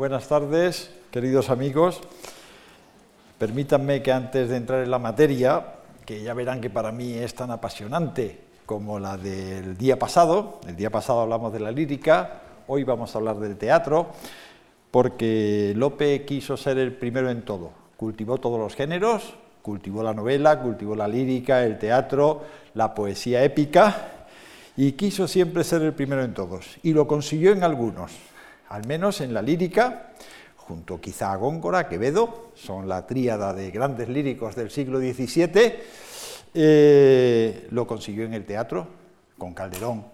buenas tardes, queridos amigos. Permítanme que antes de entrar en la materia, que ya verán que para mí es tan apasionante como la del día pasado, el día pasado hablamos de la lírica, hoy vamos a hablar del teatro, porque Lope quiso ser el primero en todo, cultivó todos los géneros, cultivó la novela, cultivó la lírica, el teatro, la poesía épica, y quiso siempre ser el primero en todos, y lo consiguió en algunos, al menos en la lírica, junto quizá a Góngora, Quevedo, son la tríada de grandes líricos del siglo XVII, eh, lo consiguió en el teatro, con Calderón,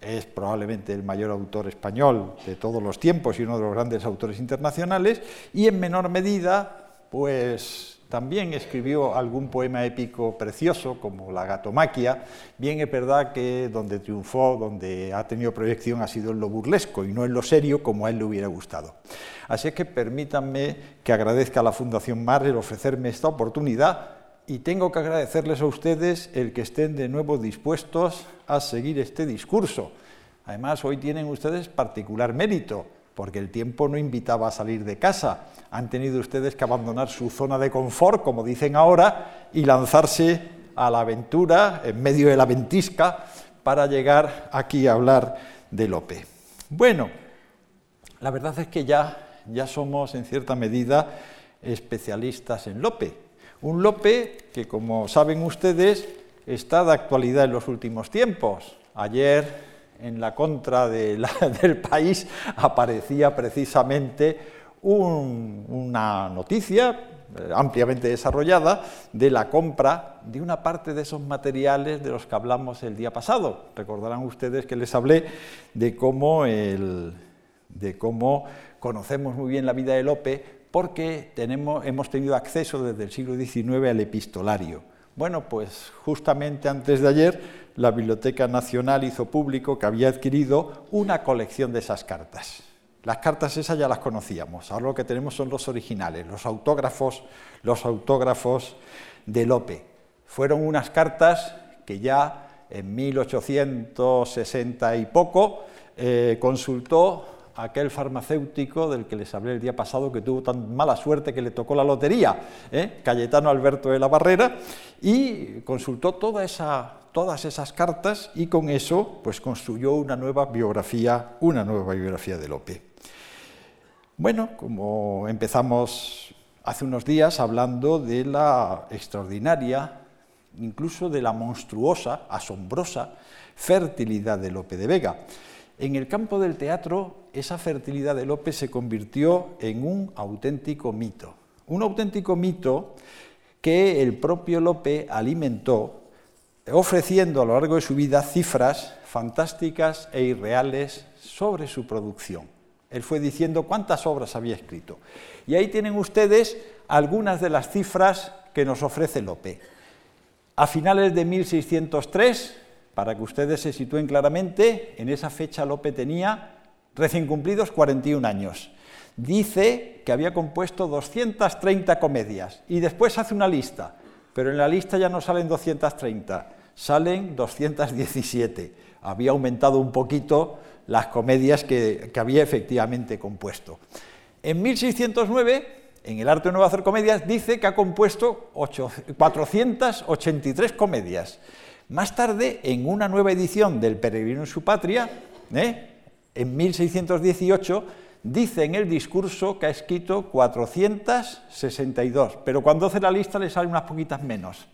es probablemente el mayor autor español de todos los tiempos y uno de los grandes autores internacionales, y en menor medida, pues también escribió algún poema épico precioso, como La Gatomaquia. Bien es verdad que donde triunfó, donde ha tenido proyección, ha sido en lo burlesco y no en lo serio, como a él le hubiera gustado. Así es que permítanme que agradezca a la Fundación Mar el ofrecerme esta oportunidad y tengo que agradecerles a ustedes el que estén de nuevo dispuestos a seguir este discurso. Además, hoy tienen ustedes particular mérito porque el tiempo no invitaba a salir de casa. Han tenido ustedes que abandonar su zona de confort, como dicen ahora, y lanzarse a la aventura en medio de la ventisca para llegar aquí a hablar de Lope. Bueno, la verdad es que ya, ya somos en cierta medida especialistas en Lope. Un Lope que, como saben ustedes, está de actualidad en los últimos tiempos. Ayer en la contra del país aparecía precisamente una noticia eh, ampliamente desarrollada de la compra de una parte de esos materiales de los que hablamos el día pasado. Recordarán ustedes que les hablé de cómo, de cómo conocemos muy bien la vida de Lope porque hemos tenido acceso desde el siglo XIX al epistolario. Bueno, pues justamente antes de ayer la Biblioteca Nacional hizo público que había adquirido una colección de esas cartas. Las cartas esas ya las conocíamos, ahora lo que tenemos son los originales, los autógrafos, los autógrafos de Lope. Fueron unas cartas que ya en 1860 y poco eh, consultó aquel farmacéutico del que les hablé el día pasado que tuvo tan mala suerte que le tocó la lotería, ¿eh? Cayetano Alberto de la Barrera, y consultó toda esa, todas esas cartas y con eso pues construyó una nueva biografía, una nueva biografía de Lope. Bueno, como empezamos hace unos días hablando de la extraordinaria, incluso de la monstruosa, asombrosa fertilidad de Lope de Vega. En el campo del teatro, esa fertilidad de López se convirtió en un auténtico mito. Un auténtico mito que el propio Lope alimentó, ofreciendo a lo largo de su vida cifras fantásticas e irreales sobre su producción. Él fue diciendo cuántas obras había escrito. Y ahí tienen ustedes algunas de las cifras que nos ofrece Lope. A finales de 1603, para que ustedes se sitúen claramente, en esa fecha Lope tenía recién cumplidos 41 años. Dice que había compuesto 230 comedias y después hace una lista, pero en la lista ya no salen 230, salen 217. Había aumentado un poquito las comedias que, había efectivamente compuesto. En 1609, en el arte de nuevo hacer comedias, dice que ha compuesto 483 comedias. Más tarde, en una nueva edición del Peregrino en su patria, ¿eh? en 1618, dice en el discurso que ha escrito 462, pero cuando hace la lista le salen unas poquitas menos.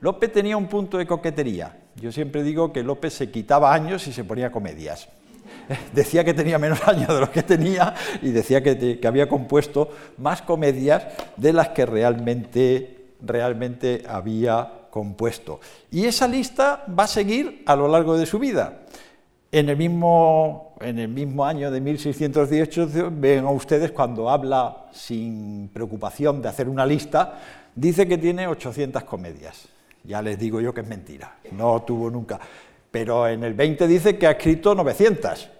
López tenía un punto de coquetería. Yo siempre digo que López se quitaba años y se ponía comedias. Decía que tenía menos años de los que tenía y decía que, había compuesto más comedias de las que realmente, realmente había compuesto. Y esa lista va a seguir a lo largo de su vida. En el mismo, en el mismo año de 1618, ven ustedes cuando habla sin preocupación de hacer una lista, dice que tiene 800 comedias. Ya les digo yo que es mentira, no tuvo nunca. Pero en el 20 dice que ha escrito 900.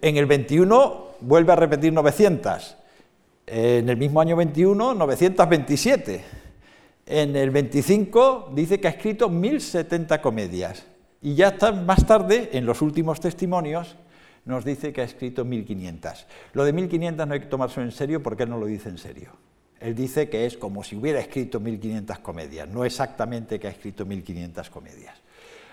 En el 21 vuelve a repetir 900. En el mismo año 21, 927 en el 25 dice que ha escrito 1070 comedias. Y ya está más tarde, en los últimos testimonios, nos dice que ha escrito 1500. Lo de 1500 no hay que tomarse en serio porque él no lo dice en serio. Él dice que es como si hubiera escrito 1500 comedias, no exactamente que ha escrito 1500 comedias.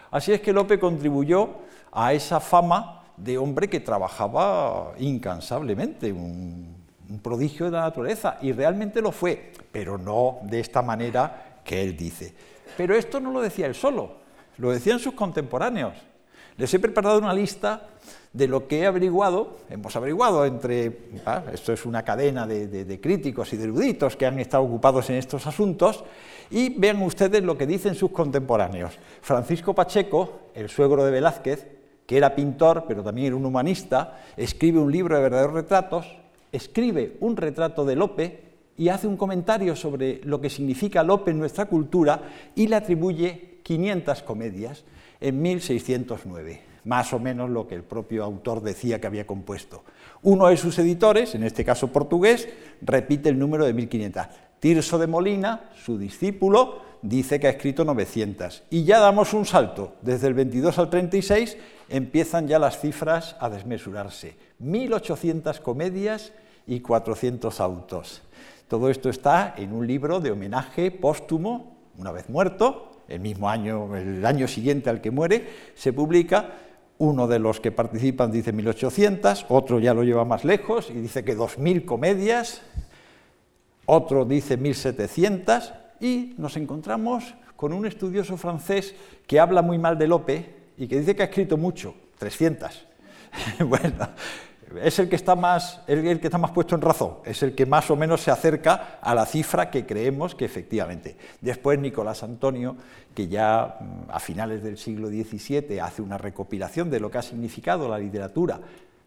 Así es que Lope contribuyó a esa fama de hombre que trabajaba incansablemente, un, prodigio de la naturaleza, y realmente lo fue, pero no de esta manera que él dice. Pero esto no lo decía él solo, lo decían sus contemporáneos. Les he preparado una lista de lo que he averiguado, hemos averiguado entre, ah, esto es una cadena de, críticos y de eruditos que han estado ocupados en estos asuntos, y vean ustedes lo que dicen sus contemporáneos. Francisco Pacheco, el suegro de Velázquez, que era pintor, pero también era un humanista, escribe un libro de verdaderos retratos, escribe un retrato de Lope y hace un comentario sobre lo que significa Lope en nuestra cultura y le atribuye 500 comedias en 1609 más o menos lo que el propio autor decía que había compuesto. Uno de sus editores, en este caso portugués, repite el número de 1500. Tirso de Molina, su discípulo, dice que ha escrito 900. Y ya damos un salto. Desde el 22 al 36 empiezan ya las cifras a desmesurarse. 1800 comedias y 400 autos. Todo esto está en un libro de homenaje póstumo, una vez muerto, el mismo año, el año siguiente al que muere, se publica uno de los que participan dice 1800, otro ya lo lleva más lejos y dice que 2000 comedias, otro dice 1700 y nos encontramos con un estudioso francés que habla muy mal de Lope y que dice que ha escrito mucho, 300. bueno, es el que, está más, el, que está más puesto en razón, es el que más o menos se acerca a la cifra que creemos que efectivamente. Después Nicolás Antonio, que ya mm, a finales del siglo XVII hace una recopilación de lo que ha significado la literatura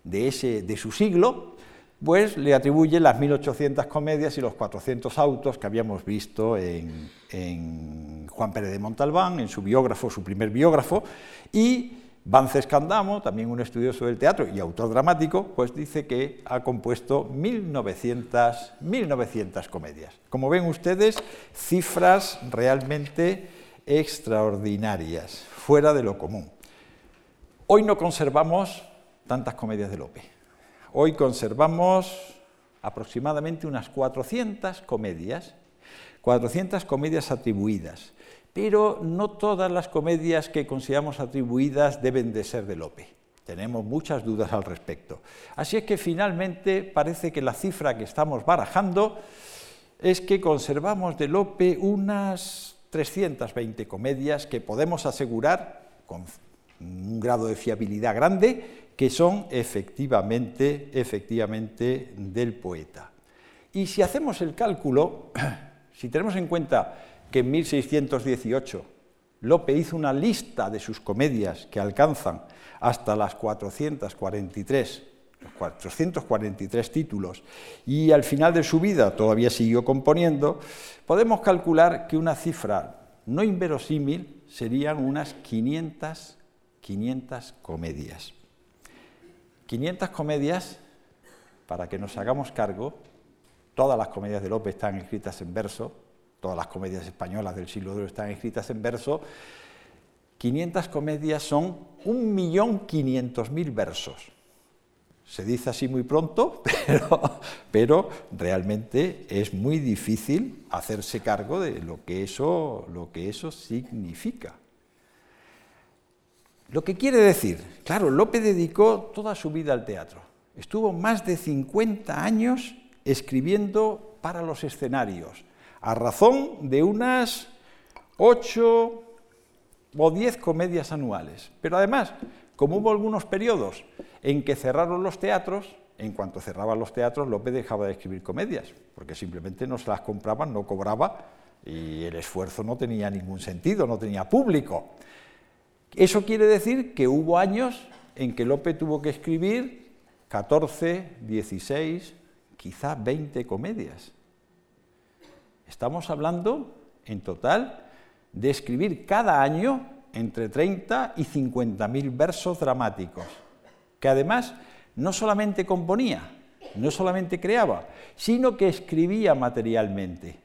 de, ese, de su siglo, pues le atribuye las 1800 comedias y los 400 autos que habíamos visto en, en Juan Pérez de Montalbán, en su biógrafo, su primer biógrafo, y Vance Candamo, también un estudioso del teatro y autor dramático, pues dice que ha compuesto 1900, 1900 comedias. Como ven ustedes, cifras realmente extraordinarias, fuera de lo común. Hoy no conservamos tantas comedias de Lope. Hoy conservamos aproximadamente unas 400 comedias, 400 comedias atribuidas pero no todas las comedias que consideramos atribuidas deben de ser de Lope. Tenemos muchas dudas al respecto. Así es que finalmente parece que la cifra que estamos barajando es que conservamos de Lope unas 320 comedias que podemos asegurar con un grado de fiabilidad grande que son efectivamente, efectivamente del poeta. Y si hacemos el cálculo, si tenemos en cuenta que en 1618 Lope hizo una lista de sus comedias que alcanzan hasta las 443, 443 títulos, y al final de su vida todavía siguió componiendo, podemos calcular que una cifra no inverosímil serían unas 500, 500 comedias. 500 comedias, para que nos hagamos cargo, todas las comedias de Lope están escritas en verso, todas las comedias españolas del siglo II están escritas en verso, 500 comedias son 1.500.000 versos. Se dice así muy pronto, pero, pero, realmente es muy difícil hacerse cargo de lo que, eso, lo que eso significa. Lo que quiere decir, claro, Lope dedicó toda su vida al teatro. Estuvo más de 50 años escribiendo para los escenarios, a razón de unas ocho o diez comedias anuales. Pero además, como hubo algunos periodos en que cerraron los teatros, en cuanto cerraban los teatros, López dejaba de escribir comedias, porque simplemente no se las compraban, no cobraba y el esfuerzo no tenía ningún sentido, no tenía público. Eso quiere decir que hubo años en que Lope tuvo que escribir 14, 16, quizá 20 comedias. Estamos hablando, en total, de escribir cada año entre 30 y 50 mil versos dramáticos, que además no solamente componía, no solamente creaba, sino que escribía materialmente.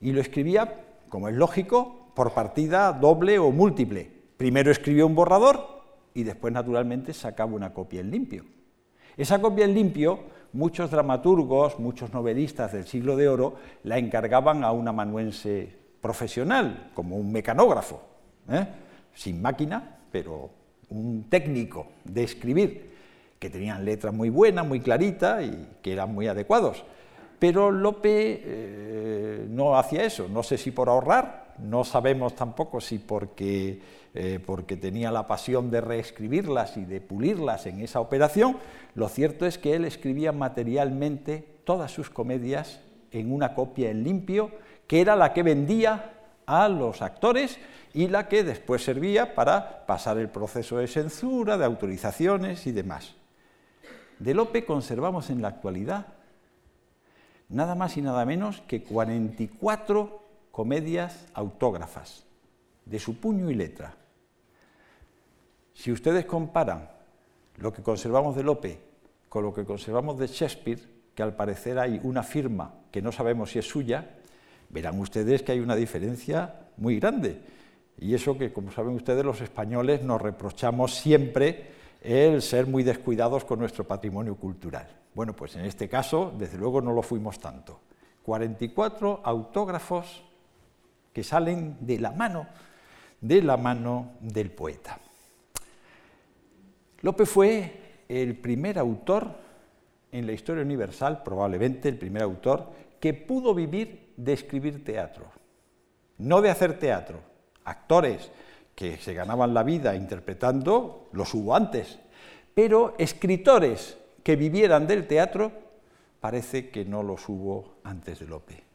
Y lo escribía, como es lógico, por partida doble o múltiple. Primero escribió un borrador y después, naturalmente, sacaba una copia en limpio. Esa copia en limpio, muchos dramaturgos, muchos novelistas del siglo de oro la encargaban a un amanuense profesional, como un mecanógrafo, ¿eh? sin máquina, pero un técnico de escribir, que tenían letras muy buenas, muy claritas y que eran muy adecuados. Pero Lope eh, no hacía eso, no sé si por ahorrar, no sabemos tampoco si porque, eh, porque tenía la pasión de reescribirlas y de pulirlas en esa operación, lo cierto es que él escribía materialmente todas sus comedias en una copia en limpio, que era la que vendía a los actores y la que después servía para pasar el proceso de censura, de autorizaciones y demás. De Lope conservamos en la actualidad nada más y nada menos que 44 comedias autógrafas, de su puño y letra. Si ustedes comparan lo que conservamos de Lope con lo que conservamos de Shakespeare, que al parecer hay una firma que no sabemos si es suya, verán ustedes que hay una diferencia muy grande. Y eso que, como saben ustedes, los españoles nos reprochamos siempre el ser muy descuidados con nuestro patrimonio cultural. Bueno, pues en este caso, desde luego, no lo fuimos tanto. 44 autógrafos que salen de la mano, de la mano del poeta. Lope fue el primer autor en la historia universal, probablemente el primer autor, que pudo vivir de escribir teatro, no de hacer teatro. Actores que se ganaban la vida interpretando los hubo antes, pero escritores que vivieran del teatro parece que no los hubo antes de Lope.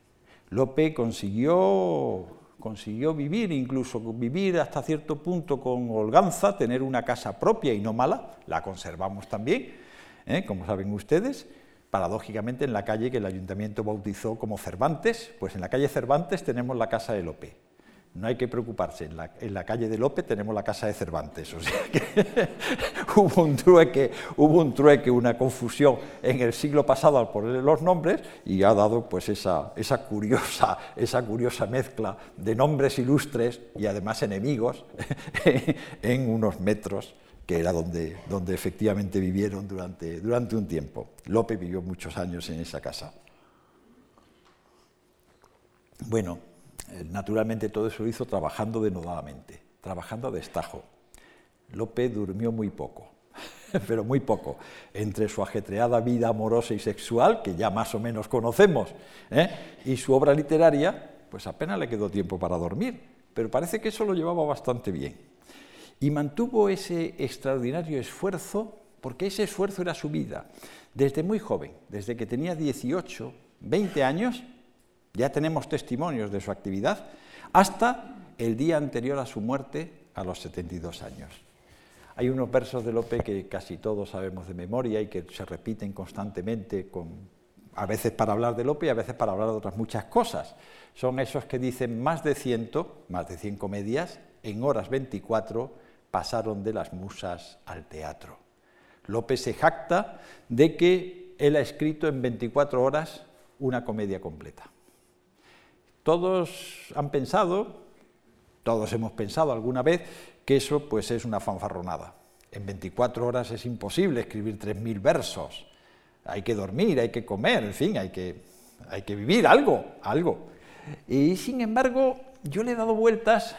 Lope consiguió, consiguió vivir, incluso vivir hasta cierto punto con holganza, tener una casa propia y no mala, la conservamos también, ¿eh? como saben ustedes, paradójicamente en la calle que el ayuntamiento bautizó como Cervantes, pues en la calle Cervantes tenemos la casa de Lope no hay que preocuparse, en la, calle de López tenemos la casa de Cervantes, o sea que hubo un trueque, hubo un trueque, una confusión en el siglo pasado al ponerle los nombres y ha dado pues esa, curiosa, mezcla de nombres ilustres y además enemigos en unos metros que era donde, efectivamente vivieron durante, un tiempo. Lope vivió muchos años en esa casa. Bueno, naturalmente todo eso lo hizo trabajando denodadamente, trabajando a destajo. López durmió muy poco, pero muy poco, entre su ajetreada vida amorosa y sexual, que ya más o menos conocemos, ¿eh? y su obra literaria, pues apenas le quedó tiempo para dormir, pero parece que eso lo llevaba bastante bien. Y mantuvo ese extraordinario esfuerzo, porque ese esfuerzo era su vida, desde muy joven, desde que tenía 18, 20 años, ya tenemos testimonios de su actividad hasta el día anterior a su muerte, a los 72 años. Hay unos versos de Lope que casi todos sabemos de memoria y que se repiten constantemente, a veces para hablar de Lope y a veces para hablar de otras muchas cosas. Son esos que dicen más de ciento, más de 100 comedias, en horas 24 pasaron de las musas al teatro. Lope se jacta de que él ha escrito en 24 horas una comedia completa. Todos han pensado, todos hemos pensado alguna vez, que eso pues es una fanfarronada. En 24 horas es imposible escribir 3.000 versos. Hay que dormir, hay que comer, en fin, hay que, hay que vivir algo, algo. Y sin embargo, yo le he dado vueltas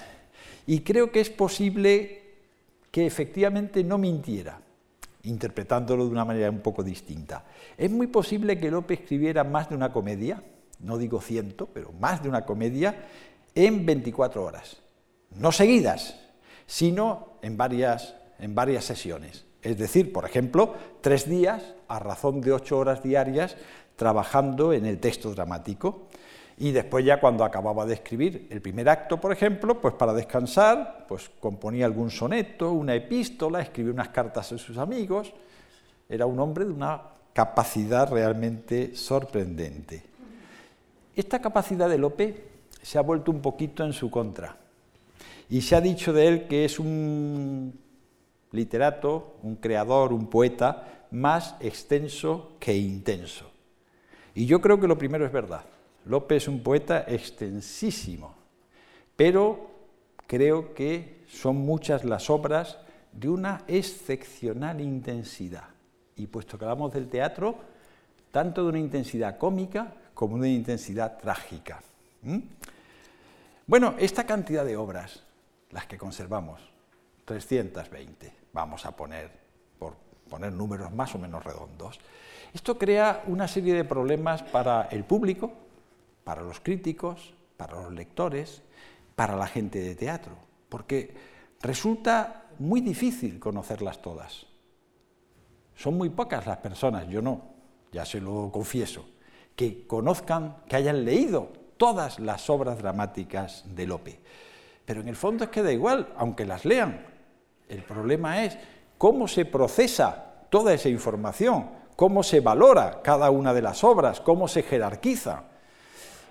y creo que es posible que efectivamente no mintiera, interpretándolo de una manera un poco distinta. Es muy posible que Lope escribiera más de una comedia, no digo ciento, pero más de una comedia, en 24 horas. No seguidas, sino en varias, en varias sesiones. Es decir, por ejemplo, tres días a razón de ocho horas diarias trabajando en el texto dramático. Y después ya cuando acababa de escribir el primer acto, por ejemplo, pues para descansar, pues componía algún soneto, una epístola, escribía unas cartas a sus amigos. Era un hombre de una capacidad realmente sorprendente. Esta capacidad de Lope se ha vuelto un poquito en su contra y se ha dicho de él que es un literato, un creador, un poeta más extenso que intenso. Y yo creo que lo primero es verdad. Lope es un poeta extensísimo, pero creo que son muchas las obras de una excepcional intensidad. Y puesto que hablamos del teatro, tanto de una intensidad cómica como una intensidad trágica. Bueno, esta cantidad de obras, las que conservamos, 320, vamos a poner, por poner números más o menos redondos, esto crea una serie de problemas para el público, para los críticos, para los lectores, para la gente de teatro, porque resulta muy difícil conocerlas todas. Son muy pocas las personas, yo no, ya se lo confieso, que conozcan, que hayan leído todas las obras dramáticas de Lope. Pero en el fondo es que da igual, aunque las lean. El problema es cómo se procesa toda esa información, cómo se valora cada una de las obras, cómo se jerarquiza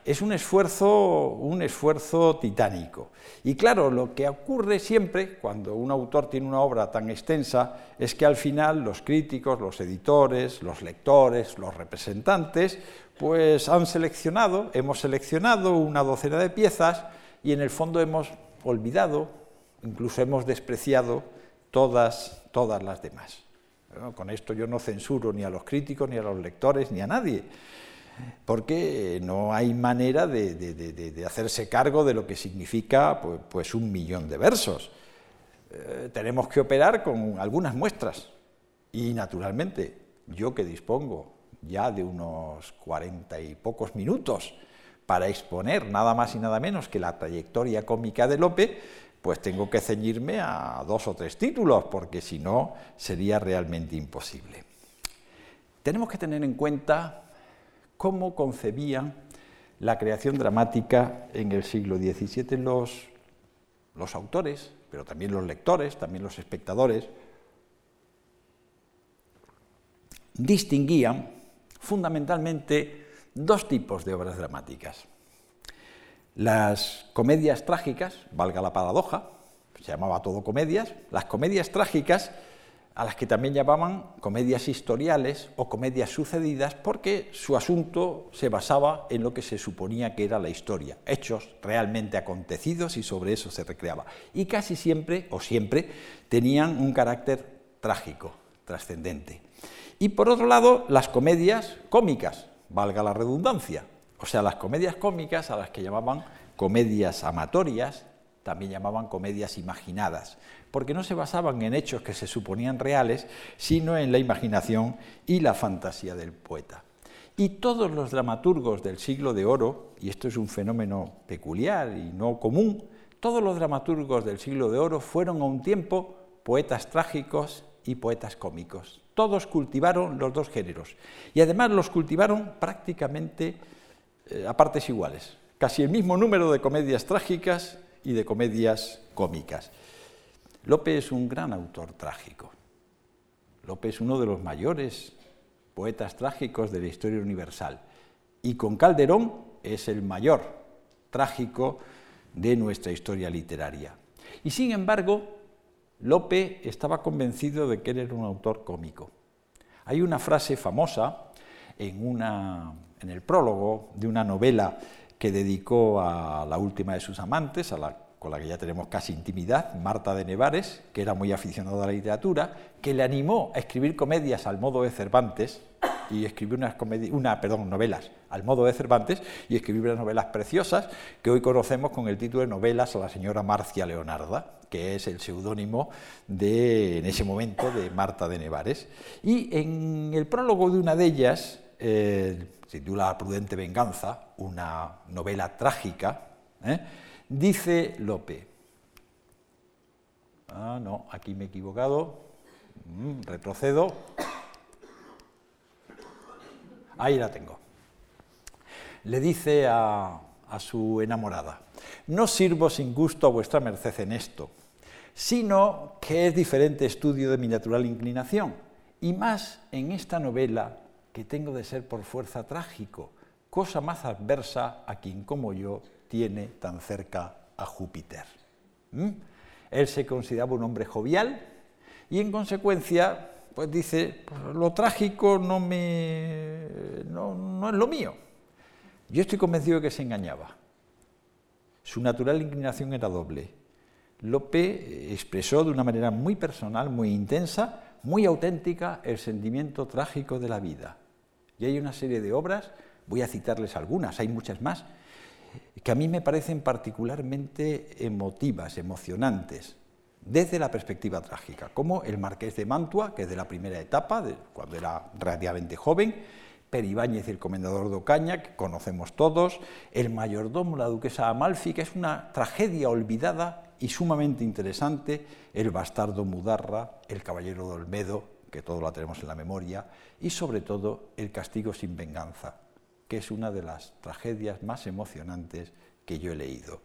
es un esfuerzo, un esfuerzo titánico. Y claro, lo que ocurre siempre cuando un autor tiene una obra tan extensa es que al final los críticos, los editores, los lectores, los representantes, pues han seleccionado, hemos seleccionado una docena de piezas y en el fondo hemos olvidado, incluso hemos despreciado todas, todas las demás. con esto yo no censuro ni a los críticos, ni a los lectores, ni a nadie porque no hay manera de, hacerse cargo de lo que significa pues, pues un millón de versos. Eh, tenemos que operar con algunas muestras y naturalmente yo que dispongo ya de unos cuarenta y pocos minutos para exponer nada más y nada menos que la trayectoria cómica de Lope, pues tengo que ceñirme a dos o tres títulos, porque si no sería realmente imposible. Tenemos que tener en cuenta cómo concebían la creación dramática en el siglo XVII los, los autores, pero también los lectores, también los espectadores, distinguían fundamentalmente dos tipos de obras dramáticas. Las comedias trágicas, valga la paradoja, se llamaba todo comedias, las comedias trágicas a las que también llamaban comedias historiales o comedias sucedidas porque su asunto se basaba en lo que se suponía que era la historia, hechos realmente acontecidos y sobre eso se recreaba. Y casi siempre, o siempre, tenían un carácter trágico, trascendente. Y por otro lado, las comedias cómicas, valga la redundancia, o sea, las comedias cómicas a las que llamaban comedias amatorias, también llamaban comedias imaginadas, porque no se basaban en hechos que se suponían reales, sino en la imaginación y la fantasía del poeta. Y todos los dramaturgos del siglo de oro, y esto es un fenómeno peculiar y no común, todos los dramaturgos del siglo de oro fueron a un tiempo poetas trágicos y poetas cómicos. Todos cultivaron los dos géneros y además los cultivaron prácticamente eh, a partes iguales. Casi el mismo número de comedias trágicas y de comedias cómicas. Lope es un gran autor trágico. Lope es uno de los mayores poetas trágicos de la historia universal. Y con Calderón es el mayor trágico de nuestra historia literaria. Y sin embargo, Lope estaba convencido de que era un autor cómico. Hay una frase famosa en, el prólogo de una novela que dedicó a la última de sus amantes, con la que ya tenemos casi intimidad, Marta de Nevares, que era muy aficionada a la literatura, que le animó a escribir comedias al modo de Cervantes, y escribió unas una, perdón, novelas al modo de Cervantes y escribió unas novelas preciosas que hoy conocemos con el título de Novelas a la señora Marcia Leonarda, que es el seudónimo de, en ese momento, de Marta de Nevares. Y en el prólogo de una de ellas, eh, titula Prudente Venganza, una novela trágica, ¿eh? dice Lope. Ah, no, aquí me he equivocado. Mm, retrocedo. Ahí la tengo. Le dice a, su enamorada, no sirvo sin gusto a vuestra merced en esto, sino que es diferente estudio de mi natural inclinación, y más en esta novela que tengo de ser por fuerza trágico, cosa más adversa a quien como yo tiene tan cerca a Júpiter. ¿Mm? Él se consideraba un hombre jovial y en consecuencia pues dice, pues lo trágico no, me, no, no es lo mío. Yo estoy convencido de que se engañaba. Su natural inclinación era doble, Lope expresó de una manera muy personal, muy intensa, muy auténtica el sentimiento trágico de la vida. Y hay una serie de obras, voy a citarles algunas, hay muchas más, que a mí me parecen particularmente emotivas, emocionantes, desde la perspectiva trágica, como El Marqués de Mantua, que es de la primera etapa, de cuando era relativamente joven, Peribáñez y el comendador de Ocaña, que conocemos todos, El mayordomo, la duquesa Amalfi, que es una tragedia olvidada y sumamente interesante, El bastardo Mudarra, El caballero de Olmedo, que todos la tenemos en la memoria, y sobre todo El castigo sin venganza, que es una de las tragedias más emocionantes que yo he leído.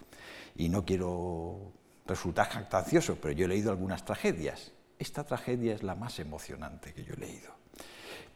Y no quiero resultar jactancioso, pero yo he leído algunas tragedias. Esta tragedia es la más emocionante que yo he leído.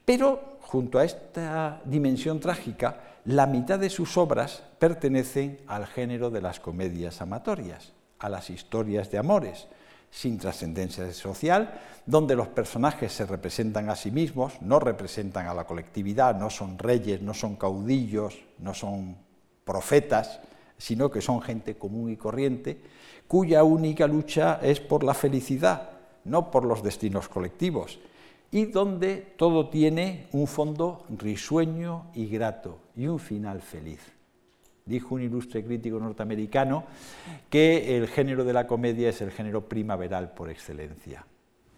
Pero junto a esta dimensión trágica, la mitad de sus obras pertenecen al género de las comedias amatorias, a las historias de amores, sin trascendencia social, donde los personajes se representan a sí mismos, no representan a la colectividad, no son reyes, no son caudillos, no son profetas, sino que son gente común y corriente, cuya única lucha es por la felicidad, no por los destinos colectivos y donde todo tiene un fondo risueño y grato y un final feliz. Dijo un ilustre crítico norteamericano que el género de la comedia es el género primaveral por excelencia.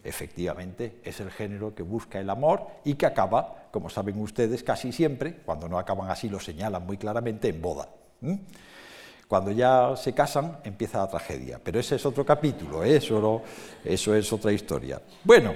Efectivamente, es el género que busca el amor y que acaba, como saben ustedes, casi siempre, cuando no acaban así lo señalan muy claramente, en boda. Cuando ya se casan empieza la tragedia, pero ese es otro capítulo, ¿eh? eso, eso es otra historia. Bueno,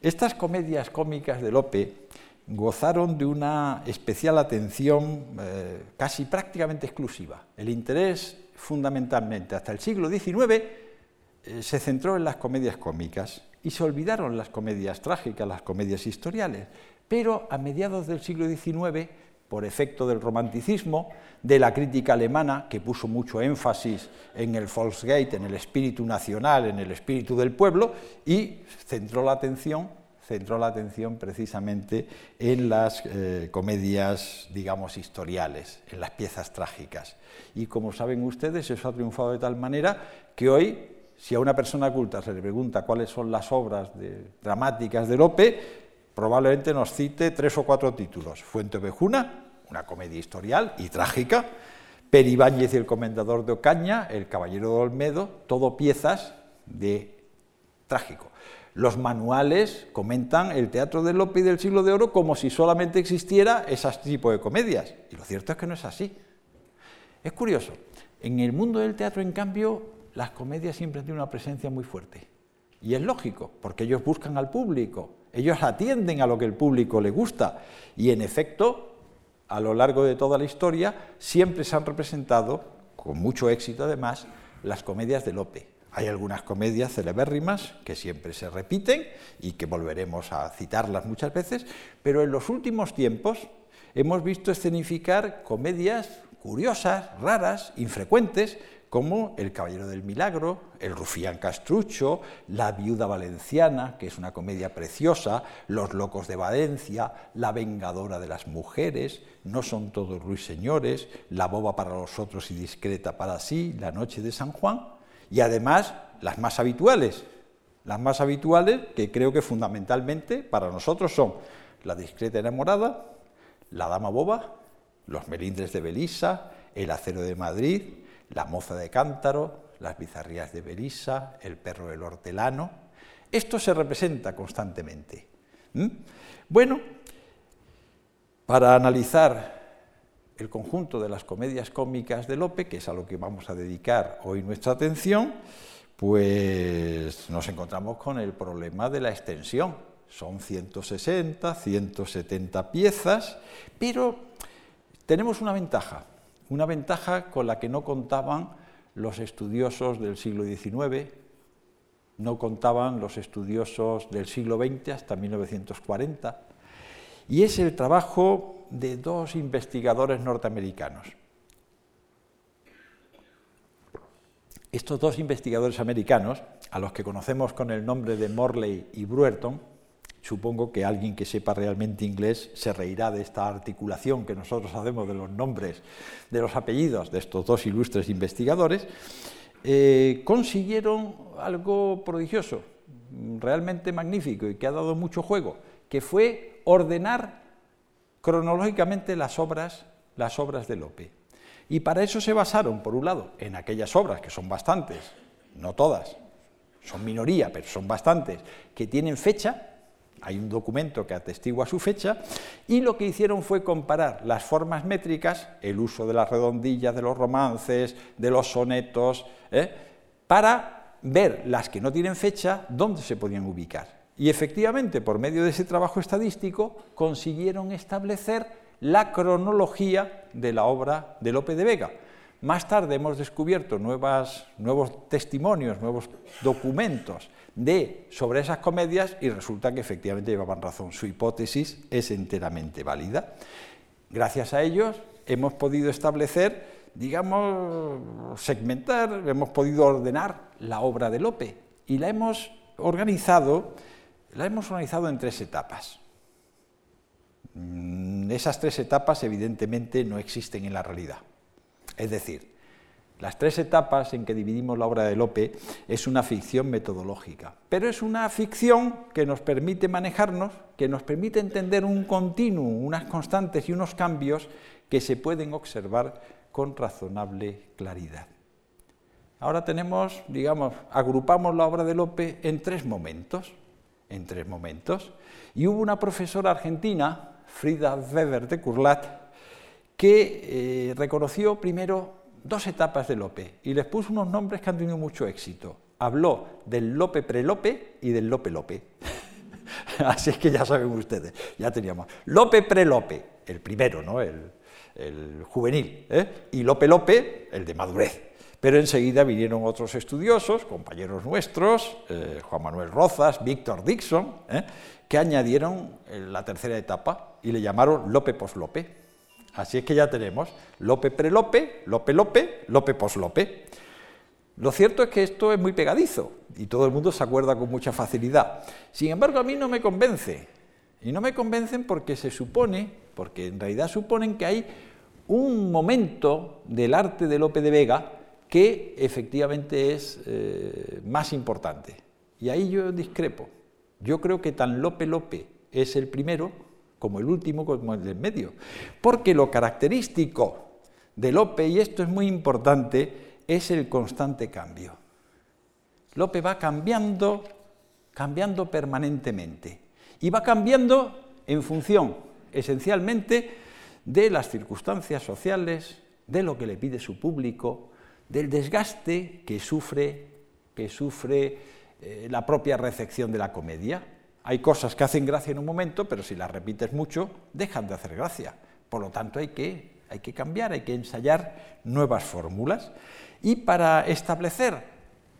estas comedias cómicas de Lope gozaron de una especial atención eh, casi prácticamente exclusiva. El interés fundamentalmente hasta el siglo XIX eh, se centró en las comedias cómicas y se olvidaron las comedias trágicas, las comedias historiales. Pero a mediados del siglo XIX por efecto del romanticismo, de la crítica alemana, que puso mucho énfasis en el Volksgate, en el espíritu nacional, en el espíritu del pueblo, y centró la atención, centró la atención precisamente en las eh, comedias, digamos, historiales, en las piezas trágicas. Y como saben ustedes, eso ha triunfado de tal manera que hoy, si a una persona culta se le pregunta cuáles son las obras dramáticas de Lope, probablemente nos cite tres o cuatro títulos. Fuente Vejuna, una comedia historial y trágica, Peribáñez y el comendador de Ocaña, El caballero de Olmedo, todo piezas de trágico. Los manuales comentan el teatro de Lope y del siglo de oro como si solamente existiera ese tipo de comedias. Y lo cierto es que no es así. Es curioso. En el mundo del teatro, en cambio, las comedias siempre tienen una presencia muy fuerte. Y es lógico, porque ellos buscan al público, ellos atienden a lo que el público le gusta y en efecto, a lo largo de toda la historia, siempre se han representado, con mucho éxito además, las comedias de Lope. Hay algunas comedias celebérrimas que siempre se repiten y que volveremos a citarlas muchas veces, pero en los últimos tiempos hemos visto escenificar comedias curiosas, raras, infrecuentes, como El Caballero del Milagro, El Rufián Castrucho, La Viuda Valenciana, que es una comedia preciosa, Los Locos de Valencia, La Vengadora de las Mujeres, No son todos ruiseñores, La Boba para los otros y discreta para sí, La Noche de San Juan, y además las más habituales, las más habituales que creo que fundamentalmente para nosotros son La discreta enamorada, La Dama Boba, Los Melindres de Belisa, El Acero de Madrid, la moza de cántaro, las bizarrías de Belisa, el perro del hortelano. Esto se representa constantemente. Bueno, para analizar el conjunto de las comedias cómicas de Lope, que es a lo que vamos a dedicar hoy nuestra atención, pues nos encontramos con el problema de la extensión. Son 160, 170 piezas, pero tenemos una ventaja una ventaja con la que no contaban los estudiosos del siglo XIX, no contaban los estudiosos del siglo XX hasta 1940, y es el trabajo de dos investigadores norteamericanos. Estos dos investigadores americanos, a los que conocemos con el nombre de Morley y Bruerton, Supongo que alguien que sepa realmente inglés se reirá de esta articulación que nosotros hacemos de los nombres, de los apellidos de estos dos ilustres investigadores. eh, consiguieron algo prodigioso, realmente magnífico y que ha dado mucho juego, que fue ordenar cronológicamente las obras, las obras de Lope. Y para eso se basaron, por un lado, en aquellas obras, que son bastantes, no todas, son minoría, pero son bastantes, que tienen fecha, hay un documento que atestigua su fecha, y lo que hicieron fue comparar las formas métricas, el uso de las redondillas, de los romances, de los sonetos, ¿eh? para ver las que no tienen fecha, dónde se podían ubicar. Y efectivamente, por medio de ese trabajo estadístico, consiguieron establecer la cronología de la obra de Lope de Vega. Más tarde hemos descubierto nuevos testimonios, nuevos documentos de, sobre esas comedias y resulta que efectivamente llevaban razón. Su hipótesis es enteramente válida. Gracias a ellos hemos podido establecer, digamos, segmentar, hemos podido ordenar la obra de Lope y la hemos organizado, la hemos organizado en tres etapas. Mm, esas tres etapas evidentemente no existen en la realidad. Es decir, las tres etapas en que dividimos la obra de Lope es una ficción metodológica, pero es una ficción que nos permite manejarnos, que nos permite entender un continuo, unas constantes y unos cambios que se pueden observar con razonable claridad. Ahora tenemos, digamos, agrupamos la obra de Lope en tres momentos, en tres momentos. Y hubo una profesora argentina, Frida Weber de Curlat, que eh, reconoció primero dos etapas de Lope y les puso unos nombres que han tenido mucho éxito. Habló del Lope pre-Lope y del Lope Lope. Así es que ya saben ustedes, ya teníamos Lope pre-Lope, el primero, ¿no? el, juvenil, ¿eh? y Lope Lope, el de madurez. Pero enseguida vinieron otros estudiosos, compañeros nuestros, eh, Juan Manuel Rozas, Víctor Dixon, que añadieron la tercera etapa y le llamaron Lope post-Lope. Así es que ya tenemos Lope pre-Lope, Lope Lope, Lope post-Lope. Lo cierto es que esto es muy pegadizo y todo el mundo se acuerda con mucha facilidad. Sin embargo, a mí no me convence. Y no me convencen porque se supone, porque en realidad suponen que hay un momento del arte de Lope de Vega que efectivamente es eh, más importante. Y ahí yo discrepo. Yo creo que tan Lope Lope es el primero como el último, como el del medio. Porque lo característico de Lope, y esto es muy importante, es el constante cambio. Lope va cambiando, cambiando permanentemente. Y va cambiando en función, esencialmente, de las circunstancias sociales, de lo que le pide su público, del desgaste que sufre, que sufre eh, la propia recepción de la comedia. Hay cosas que hacen gracia en un momento, pero si las repites mucho, dejan de hacer gracia. Por lo tanto, hay que, hay que cambiar, hay que ensayar nuevas fórmulas. Y para establecer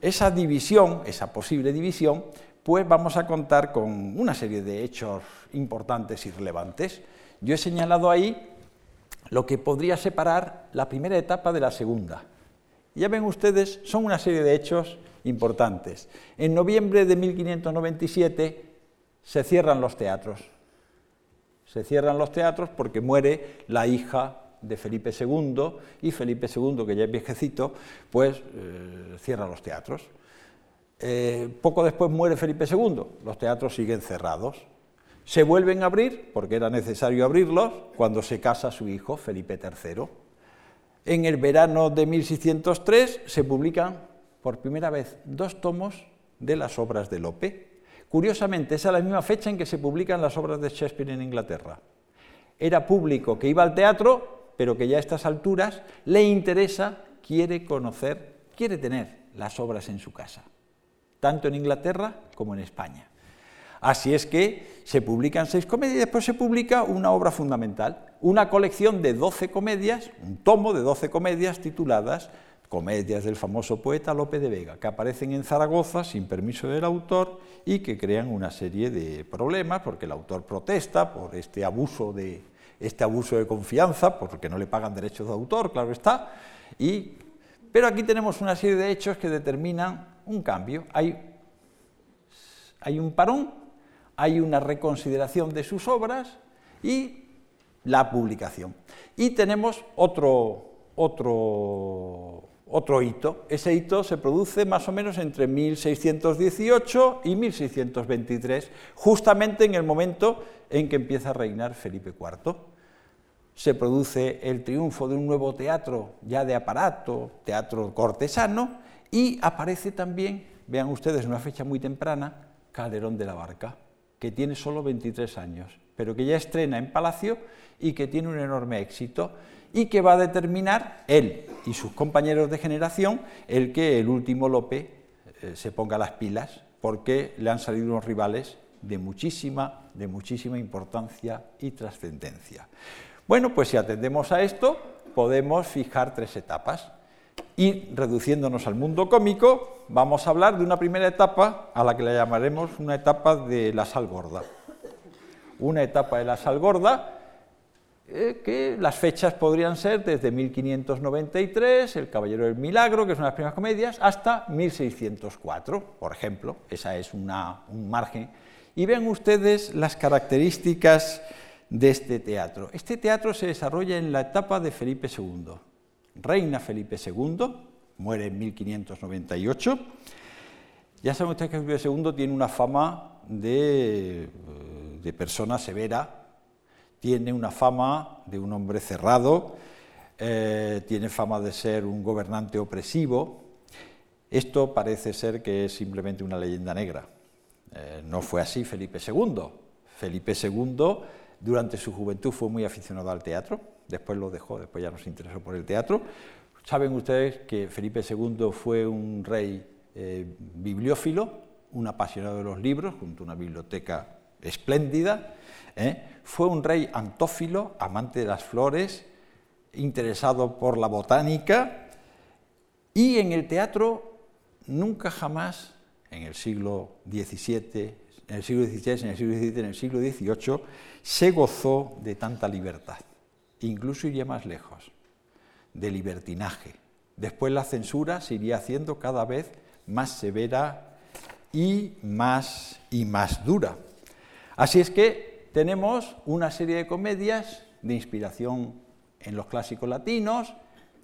esa división, esa posible división, pues vamos a contar con una serie de hechos importantes y relevantes. Yo he señalado ahí lo que podría separar la primera etapa de la segunda. Ya ven ustedes, son una serie de hechos importantes. En noviembre de 1597 se cierran los teatros. Se cierran los teatros porque muere la hija de Felipe II y Felipe II, que ya es viejecito, pues eh, cierra los teatros. Eh, poco después muere Felipe II, los teatros siguen cerrados. Se vuelven a abrir, porque era necesario abrirlos, cuando se casa su hijo Felipe III. En el verano de 1603 se publican por primera vez dos tomos de las obras de Lope, Curiosamente, es la misma fecha en que se publican las obras de Shakespeare en Inglaterra. Era público que iba al teatro, pero que ya a estas alturas le interesa, quiere conocer, quiere tener las obras en su casa, tanto en Inglaterra como en España. Así es que se publican seis comedias y después se publica una obra fundamental, una colección de doce comedias, un tomo de doce comedias tituladas comedias del famoso poeta Lope de Vega, que aparecen en Zaragoza sin permiso del autor y que crean una serie de problemas porque el autor protesta por este abuso de, este abuso de confianza, porque no le pagan derechos de autor, claro está, y, pero aquí tenemos una serie de hechos que determinan un cambio. Hay, hay un parón, hay una reconsideración de sus obras y la publicación. Y tenemos otro, otro otro hito. Ese hito se produce más o menos entre 1618 y 1623, justamente en el momento en que empieza a reinar Felipe IV. Se produce el triunfo de un nuevo teatro ya de aparato, teatro cortesano, y aparece también, vean ustedes, una fecha muy temprana, Calderón de la Barca, que tiene solo 23 años, pero que ya estrena en Palacio y que tiene un enorme éxito y que va a determinar él y sus compañeros de generación el que el último Lope eh, se ponga las pilas, porque le han salido unos rivales de muchísima, de muchísima importancia y trascendencia. Bueno, pues si atendemos a esto, podemos fijar tres etapas. Y reduciéndonos al mundo cómico, vamos a hablar de una primera etapa a la que le llamaremos una etapa de la sal gorda. Una etapa de la sal gorda eh, que las fechas podrían ser desde 1593, El Caballero del Milagro, que es una de las primeras comedias, hasta 1604, por ejemplo. Esa es un margen. Y ven ustedes las características de este teatro. Este teatro se desarrolla en la etapa de Felipe II. Reina Felipe II, muere en 1598. Ya saben ustedes que Felipe II tiene una fama de, eh, de persona severa, tiene una fama de un hombre cerrado, eh, tiene fama de ser un gobernante opresivo. Esto parece ser que es simplemente una leyenda negra. Eh, no fue así Felipe II. Felipe II durante su juventud fue muy aficionado al teatro, después lo dejó, después ya no se interesó por el teatro. Saben ustedes que Felipe II fue un rey eh, bibliófilo, un apasionado de los libros, junto a una biblioteca espléndida, ¿eh? fue un rey antófilo, amante de las flores, interesado por la botánica, y en el teatro nunca jamás, en el siglo XVII, en el siglo XVI, en el siglo XVII, en el siglo XVIII, se gozó de tanta libertad. Incluso iría más lejos, de libertinaje. Después la censura se iría haciendo cada vez más severa y más, y más dura. Así es que tenemos una serie de comedias de inspiración en los clásicos latinos,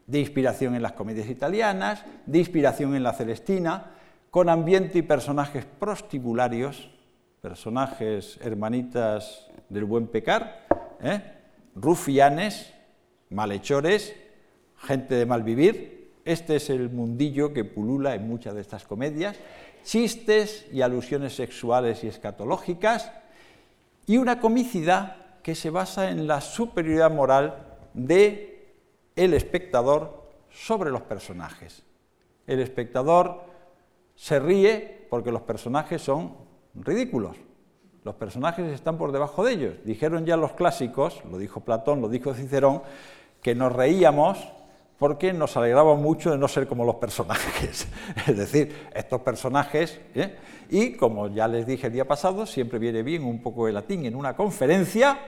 de inspiración en las comedias italianas, de inspiración en la Celestina, con ambiente y personajes prostibularios, personajes hermanitas del buen pecar, ¿eh? rufianes, malhechores, gente de mal vivir. Este es el mundillo que pulula en muchas de estas comedias, chistes y alusiones sexuales y escatológicas, y una comicidad que se basa en la superioridad moral de el espectador sobre los personajes. El espectador se ríe porque los personajes son ridículos. Los personajes están por debajo de ellos. Dijeron ya los clásicos, lo dijo Platón, lo dijo Cicerón, que nos reíamos porque nos alegraba mucho de no ser como los personajes. Es decir, estos personajes, ¿eh? y como ya les dije el día pasado, siempre viene bien un poco de latín en una conferencia,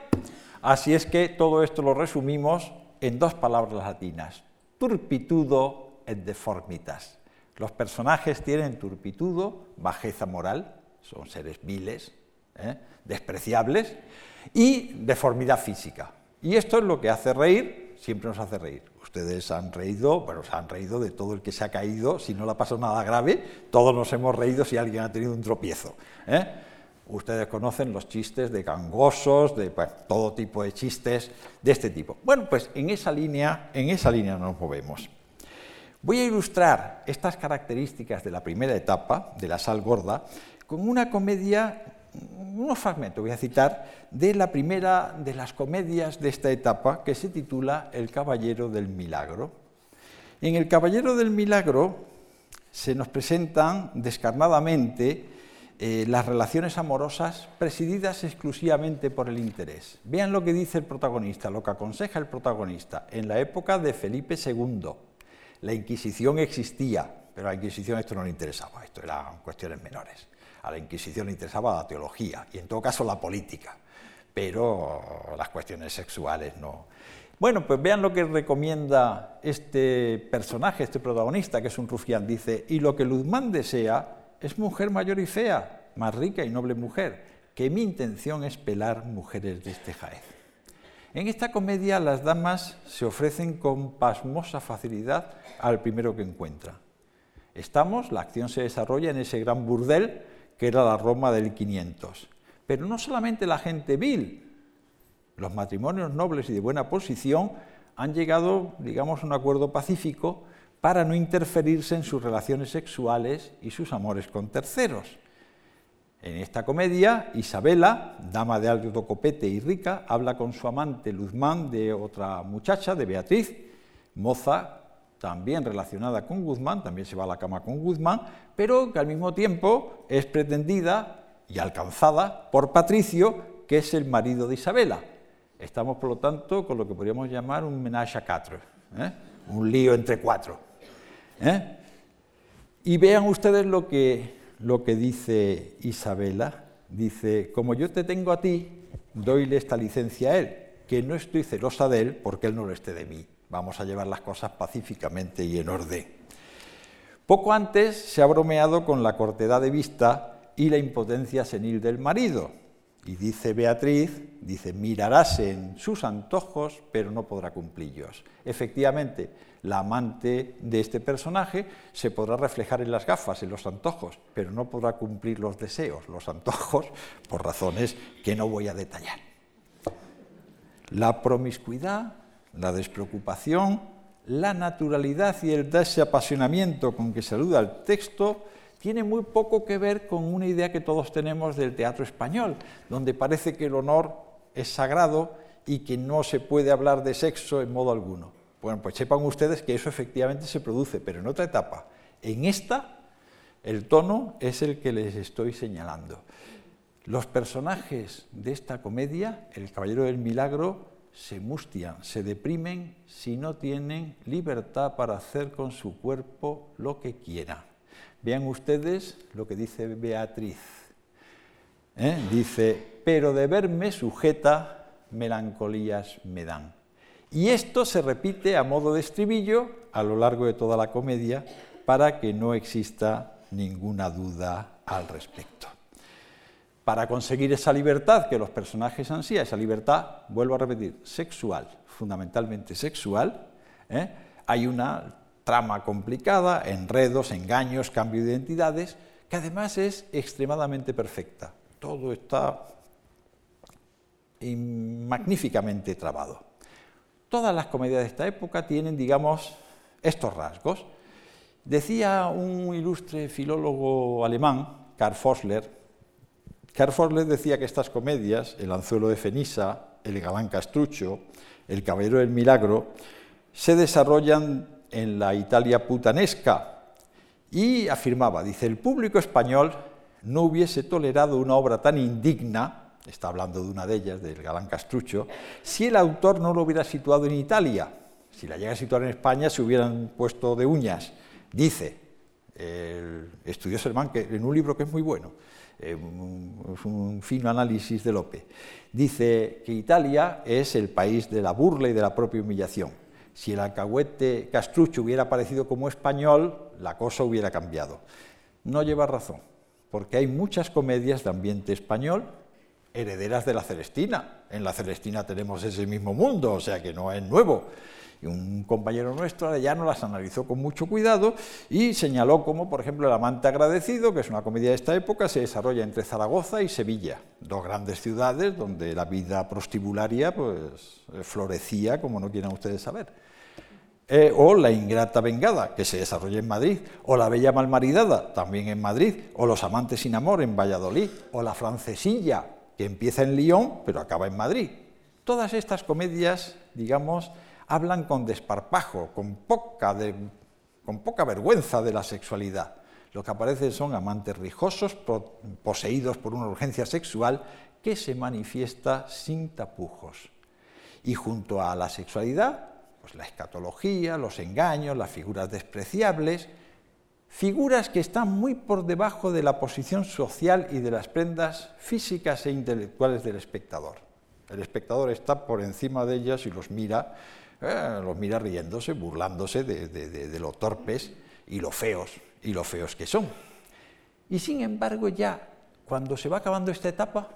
así es que todo esto lo resumimos en dos palabras latinas, turpitudo et deformitas. Los personajes tienen turpitudo, bajeza moral, son seres viles, ¿eh? despreciables, y deformidad física. Y esto es lo que hace reír, siempre nos hace reír. Ustedes han reído, bueno, se han reído de todo el que se ha caído, si no le ha pasado nada grave, todos nos hemos reído si alguien ha tenido un tropiezo. ¿eh? Ustedes conocen los chistes de gangosos, de todo tipo de chistes de este tipo. Bueno, pues en esa línea, en esa línea nos movemos. Voy a ilustrar estas características de la primera etapa, de la sal gorda, con una comedia unos fragmentos, voy a citar, de la primera de las comedias de esta etapa que se titula El Caballero del Milagro. En El Caballero del Milagro se nos presentan descarnadamente eh, las relaciones amorosas presididas exclusivamente por el interés. Vean lo que dice el protagonista, lo que aconseja el protagonista. En la época de Felipe II, la Inquisición existía, pero a la Inquisición esto no le interesaba, esto eran cuestiones menores. A la Inquisición interesaba la teología y en todo caso la política, pero las cuestiones sexuales no. Bueno, pues vean lo que recomienda este personaje, este protagonista, que es un rufián. Dice, y lo que Luzmán desea es mujer mayor y fea, más rica y noble mujer, que mi intención es pelar mujeres de este Jaez. En esta comedia las damas se ofrecen con pasmosa facilidad al primero que encuentra. Estamos, la acción se desarrolla en ese gran burdel que era la Roma del 500. Pero no solamente la gente vil, los matrimonios nobles y de buena posición han llegado, digamos, a un acuerdo pacífico para no interferirse en sus relaciones sexuales y sus amores con terceros. En esta comedia, Isabela, dama de alto copete y rica, habla con su amante Luzmán de otra muchacha, de Beatriz, moza también relacionada con Guzmán, también se va a la cama con Guzmán, pero que al mismo tiempo es pretendida y alcanzada por Patricio, que es el marido de Isabela. Estamos, por lo tanto, con lo que podríamos llamar un menage à quatre, ¿eh? un lío entre cuatro. ¿eh? Y vean ustedes lo que, lo que dice Isabela. Dice, como yo te tengo a ti, doyle esta licencia a él, que no estoy celosa de él porque él no lo esté de mí. Vamos a llevar las cosas pacíficamente y en orden. Poco antes se ha bromeado con la cortedad de vista y la impotencia senil del marido. Y dice Beatriz, dice, mirarás en sus antojos, pero no podrá cumplirlos. Efectivamente, la amante de este personaje se podrá reflejar en las gafas, en los antojos, pero no podrá cumplir los deseos, los antojos, por razones que no voy a detallar. La promiscuidad, la despreocupación, la naturalidad y el desapasionamiento con que saluda el texto tiene muy poco que ver con una idea que todos tenemos del teatro español, donde parece que el honor es sagrado y que no se puede hablar de sexo en modo alguno. Bueno, pues sepan ustedes que eso efectivamente se produce, pero en otra etapa. En esta, el tono es el que les estoy señalando. Los personajes de esta comedia, El Caballero del Milagro, se mustian, se deprimen si no tienen libertad para hacer con su cuerpo lo que quieran. Vean ustedes lo que dice Beatriz. ¿eh? Dice, pero de verme sujeta, melancolías me dan. Y esto se repite a modo de estribillo a lo largo de toda la comedia para que no exista ninguna duda al respecto. Para conseguir esa libertad que los personajes ansían, esa libertad, vuelvo a repetir, sexual, fundamentalmente sexual, ¿eh? hay una trama complicada, enredos, engaños, cambio de identidades, que además es extremadamente perfecta. Todo está magníficamente trabado. Todas las comedias de esta época tienen, digamos, estos rasgos. Decía un ilustre filólogo alemán, Karl Fossler, Karl Fossler decía que estas comedias, El anzuelo de Fenisa, El galán castrucho, El caballero del milagro, se desarrollan en la Italia putanesca y afirmaba, dice, el público español no hubiese tolerado una obra tan indigna, está hablando de una de ellas, del Galán Castrucho, si el autor no lo hubiera situado en Italia. Si la llega a situar en España se hubieran puesto de uñas. Dice el estudioso alemán que en un libro que es muy bueno, eh, un fino análisis de Lope, dice que Italia es el país de la burla y de la propia humillación si el alcahuete Castrucho hubiera aparecido como español, la cosa hubiera cambiado. No lleva razón, porque hay muchas comedias de ambiente español herederas de la Celestina. En la Celestina tenemos ese mismo mundo, o sea que no es nuevo. Un compañero nuestro ya no las analizó con mucho cuidado y señaló como, por ejemplo, El amante agradecido, que es una comedia de esta época, se desarrolla entre Zaragoza y Sevilla, dos grandes ciudades donde la vida prostibularia pues, florecía, como no quieran ustedes saber. Eh, o La ingrata vengada, que se desarrolla en Madrid, o La bella malmaridada, también en Madrid, o Los amantes sin amor en Valladolid, o La francesilla, que empieza en Lyon pero acaba en Madrid. Todas estas comedias, digamos, hablan con desparpajo, con poca, vergüenza de la sexualidad. Lo que aparecen son amantes rijosos, poseídos por una urgencia sexual que se manifiesta sin tapujos. Y junto a la sexualidad pues la escatología, los engaños, las figuras despreciables, figuras que están muy por debajo de la posición social y de las prendas físicas e intelectuales del espectador. El espectador está por encima de ellas y los mira, eh, los mira riéndose, burlándose de, de lo torpes y lo feos y lo feos que son. Y sin embargo ya cuando se va acabando esta etapa,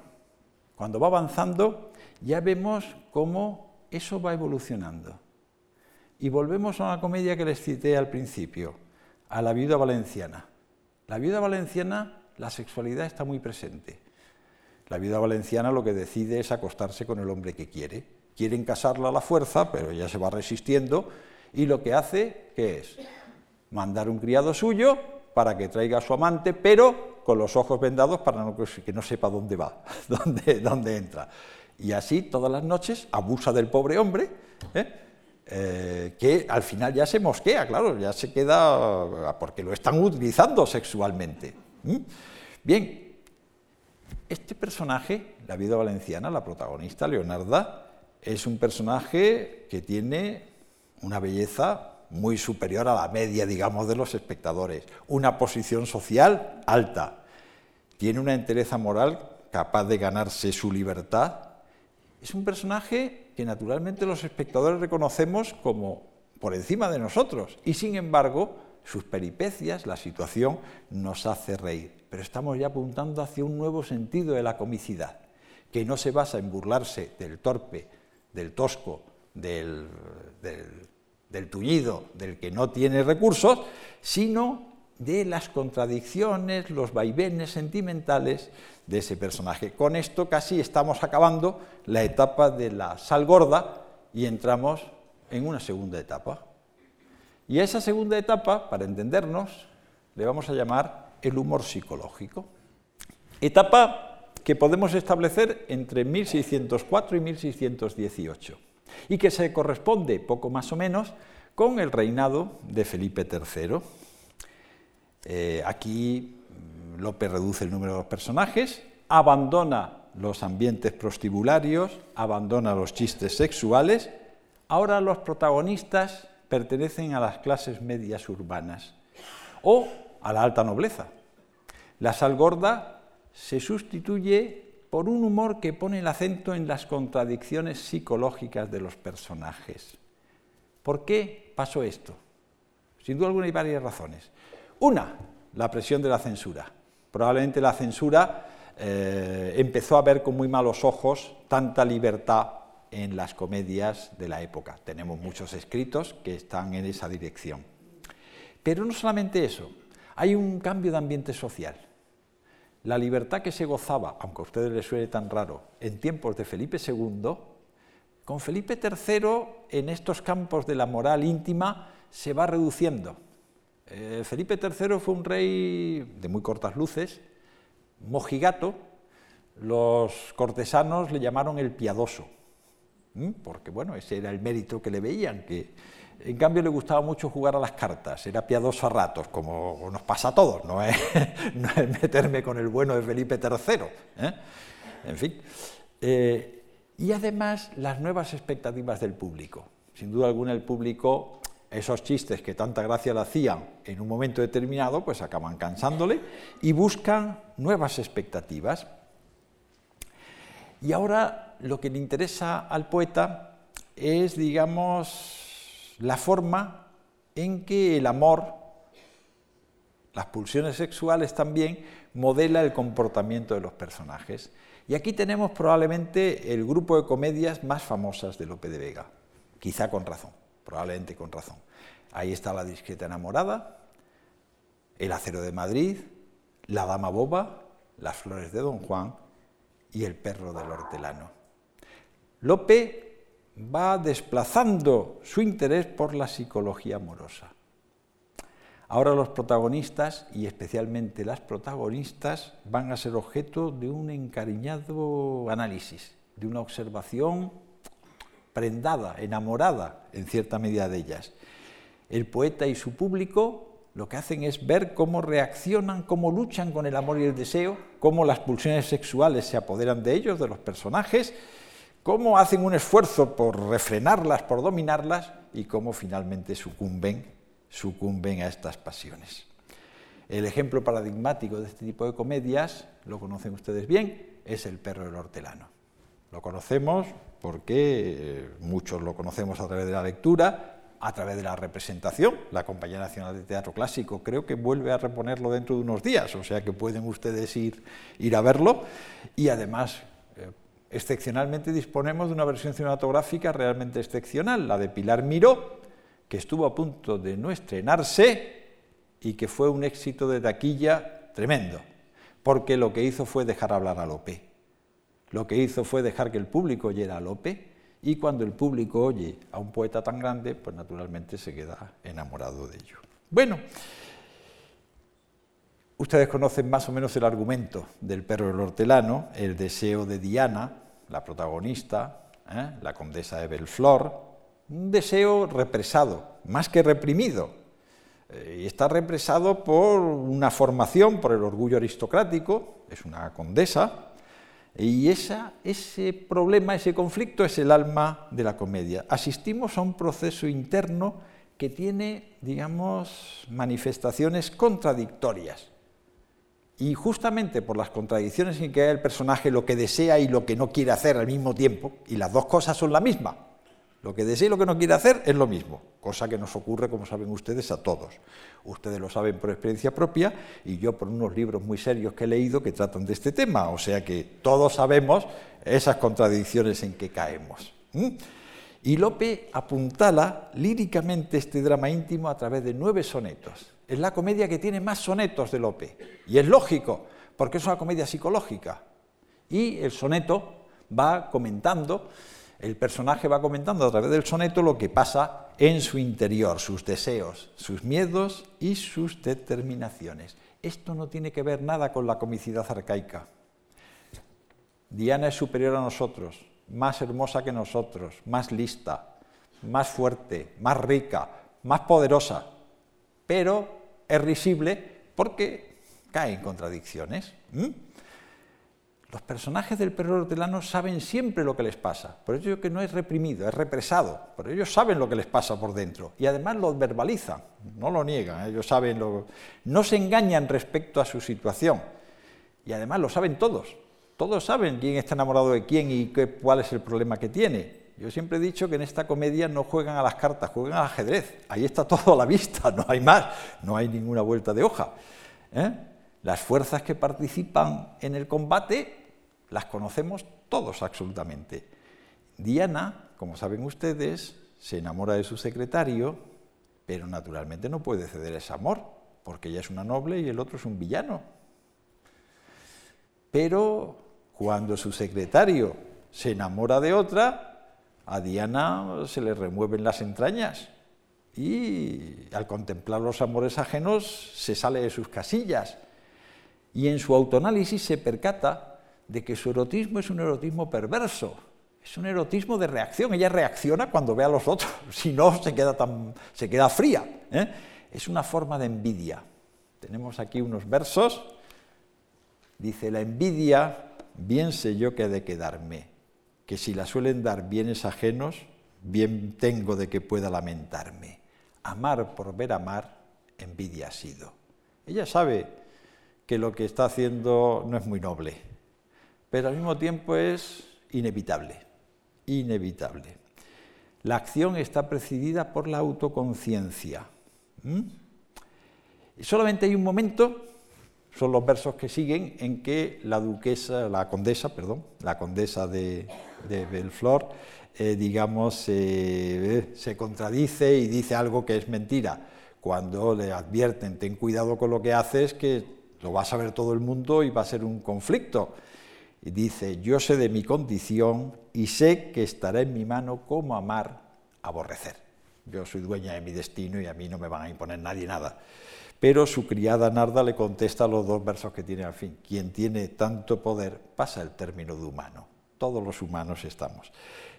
cuando va avanzando, ya vemos cómo eso va evolucionando. Y volvemos a una comedia que les cité al principio, a la viuda valenciana. La viuda valenciana, la sexualidad está muy presente. La viuda valenciana lo que decide es acostarse con el hombre que quiere. Quieren casarla a la fuerza, pero ella se va resistiendo y lo que hace, ¿qué es? Mandar un criado suyo para que traiga a su amante, pero con los ojos vendados para que no sepa dónde va, dónde, dónde entra. Y así todas las noches abusa del pobre hombre, ¿eh? Eh, que al final ya se mosquea, claro, ya se queda porque lo están utilizando sexualmente. Bien, este personaje, la vida valenciana, la protagonista, Leonarda, es un personaje que tiene una belleza muy superior a la media, digamos, de los espectadores, una posición social alta, tiene una entereza moral capaz de ganarse su libertad. Es un personaje que naturalmente los espectadores reconocemos como por encima de nosotros y sin embargo sus peripecias, la situación nos hace reír. Pero estamos ya apuntando hacia un nuevo sentido de la comicidad, que no se basa en burlarse del torpe, del tosco, del, del, tullido, del que no tiene recursos, sino de las contradicciones, los vaivenes sentimentales de ese personaje. Con esto casi estamos acabando la etapa de la sal gorda y entramos en una segunda etapa. Y a esa segunda etapa, para entendernos, le vamos a llamar el humor psicológico. Etapa que podemos establecer entre 1604 y 1618 y que se corresponde poco más o menos con el reinado de Felipe III. Eh, aquí mm, López reduce el número de personajes, abandona los ambientes prostibularios, abandona los chistes sexuales. Ahora los protagonistas pertenecen a las clases medias urbanas o a la alta nobleza. La sal gorda se sustituye por un humor que pone el acento en las contradicciones psicológicas de los personajes. ¿Por qué pasó esto? Sin duda alguna hay varias razones. Una, la presión de la censura. Probablemente la censura eh, empezó a ver con muy malos ojos tanta libertad en las comedias de la época. Tenemos muchos escritos que están en esa dirección. Pero no solamente eso, hay un cambio de ambiente social. La libertad que se gozaba, aunque a ustedes les suene tan raro, en tiempos de Felipe II, con Felipe III en estos campos de la moral íntima se va reduciendo. Eh, Felipe III fue un rey de muy cortas luces, mojigato, los cortesanos le llamaron el piadoso, porque bueno, ese era el mérito que le veían, que en cambio le gustaba mucho jugar a las cartas, era piadoso a ratos, como nos pasa a todos, no es, meterme con el bueno de Felipe III. ¿eh? En fin. Eh, y además las nuevas expectativas del público. Sin duda alguna el público, esos chistes que tanta gracia le hacían en un momento determinado, pues acaban cansándole y buscan nuevas expectativas. Y ahora lo que le interesa al poeta es, digamos, la forma en que el amor, las pulsiones sexuales también, modela el comportamiento de los personajes. Y aquí tenemos probablemente el grupo de comedias más famosas de Lope de Vega, quizá con razón, probablemente con razón. Ahí está La discreta enamorada, El acero de Madrid, La dama boba, Las flores de Don Juan y El perro del hortelano. Lope va desplazando su interés por la psicología amorosa. Ahora los protagonistas, y especialmente las protagonistas, van a ser objeto de un encariñado análisis, de una observación prendada, enamorada en cierta medida de ellas. El poeta y su público lo que hacen es ver cómo reaccionan, cómo luchan con el amor y el deseo, cómo las pulsiones sexuales se apoderan de ellos, de los personajes, cómo hacen un esfuerzo por refrenarlas, por dominarlas y cómo finalmente sucumben, sucumben a estas pasiones. El ejemplo paradigmático de este tipo de comedias, lo conocen ustedes bien, es El perro del hortelano. Lo conocemos porque eh, muchos lo conocemos a través de la lectura, a través de la representación. La Compañía Nacional de Teatro Clásico creo que vuelve a reponerlo dentro de unos días, o sea que pueden ustedes ir, ir a verlo. Y además Excepcionalmente disponemos de una versión cinematográfica realmente excepcional, la de Pilar Miró, que estuvo a punto de no estrenarse y que fue un éxito de taquilla tremendo, porque lo que hizo fue dejar hablar a Lope. Lo que hizo fue dejar que el público oyera a Lope y cuando el público oye a un poeta tan grande, pues naturalmente se queda enamorado de ello. Bueno, Ustedes conocen más o menos el argumento del perro del hortelano, el deseo de Diana, la protagonista, ¿eh? la condesa de Belflor, un deseo represado, más que reprimido. Eh, y está represado por una formación, por el orgullo aristocrático, es una condesa, y ese problema, ese conflicto es el alma de la comedia. Asistimos a un proceso interno que tiene, digamos, manifestaciones contradictorias. Y justamente por las contradicciones en que hay el personaje lo que desea y lo que no quiere hacer al mismo tiempo, y las dos cosas son la misma, lo que desea y lo que no quiere hacer es lo mismo, cosa que nos ocurre, como saben ustedes, a todos. Ustedes lo saben por experiencia propia y yo por unos libros muy serios que he leído que tratan de este tema, o sea que todos sabemos esas contradicciones en que caemos. Y Lope apuntala líricamente este drama íntimo a través de nueve sonetos es la comedia que tiene más sonetos de Lope. Y es lógico, porque es una comedia psicológica. Y el soneto va comentando, el personaje va comentando a través del soneto lo que pasa en su interior, sus deseos, sus miedos y sus determinaciones. Esto no tiene que ver nada con la comicidad arcaica. Diana es superior a nosotros, más hermosa que nosotros, más lista, más fuerte, más rica, más poderosa, pero es risible porque cae en contradicciones. Los personajes del perro hortelano saben siempre lo que les pasa, por ello que no es reprimido, es represado, pero ellos saben lo que les pasa por dentro y además lo verbalizan, no lo niegan, ellos saben lo... no se engañan respecto a su situación y además lo saben todos, todos saben quién está enamorado de quién y qué, cuál es el problema que tiene. Yo siempre he dicho que en esta comedia no juegan a las cartas, juegan al ajedrez. Ahí está todo a la vista, no hay más, no hay ninguna vuelta de hoja. ¿eh? Las fuerzas que participan en el combate las conocemos todos absolutamente. Diana, como saben ustedes, se enamora de su secretario, pero naturalmente no puede ceder ese amor, porque ella es una noble y el otro es un villano. Pero cuando su secretario se enamora de otra, a Diana se le remueven las entrañas y al contemplar los amores ajenos se sale de sus casillas y en su autoanálisis se percata de que su erotismo es un erotismo perverso, es un erotismo de reacción, ella reacciona cuando ve a los otros, si no se queda, tan, se queda fría, ¿eh? es una forma de envidia. Tenemos aquí unos versos, dice, la envidia, bien sé yo que ha de quedarme, que si la suelen dar bienes ajenos, bien tengo de que pueda lamentarme. Amar por ver amar, envidia ha sido. Ella sabe que lo que está haciendo no es muy noble, pero al mismo tiempo es inevitable, inevitable. La acción está precedida por la autoconciencia. Y solamente hay un momento son los versos que siguen en que la duquesa, la condesa, perdón, la condesa de, de Belflor, eh, digamos, eh, se contradice y dice algo que es mentira. Cuando le advierten, ten cuidado con lo que haces, que lo va a saber todo el mundo y va a ser un conflicto. Y dice, yo sé de mi condición y sé que estará en mi mano cómo amar, aborrecer. Yo soy dueña de mi destino y a mí no me van a imponer nadie nada. Pero su criada Narda le contesta los dos versos que tiene al fin. Quien tiene tanto poder pasa el término de humano. Todos los humanos estamos.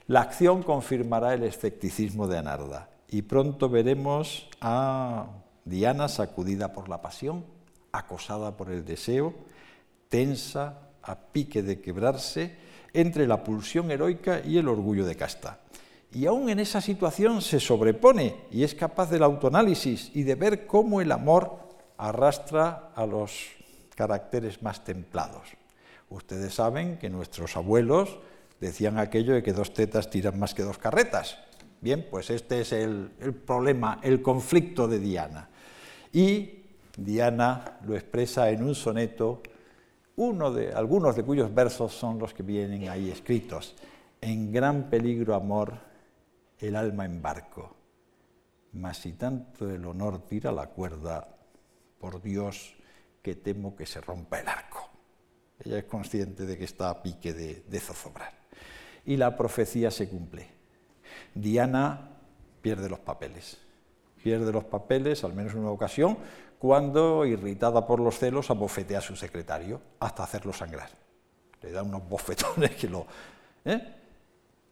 La acción confirmará el escepticismo de Anarda y pronto veremos a Diana sacudida por la pasión, acosada por el deseo, tensa, a pique de quebrarse, entre la pulsión heroica y el orgullo de casta y aún en esa situación se sobrepone y es capaz del autoanálisis y de ver cómo el amor arrastra a los caracteres más templados. Ustedes saben que nuestros abuelos decían aquello de que dos tetas tiran más que dos carretas. Bien, pues este es el, problema, el conflicto de Diana. Y Diana lo expresa en un soneto uno de, algunos de cuyos versos son los que vienen ahí escritos. En gran peligro amor, el alma en barco, mas si tanto el honor tira la cuerda, por Dios que temo que se rompa el arco. Ella es consciente de que está a pique de, de zozobrar. Y la profecía se cumple. Diana pierde los papeles. Pierde los papeles, al menos en una ocasión, cuando, irritada por los celos, abofetea a su secretario hasta hacerlo sangrar. Le da unos bofetones que lo... ¿eh?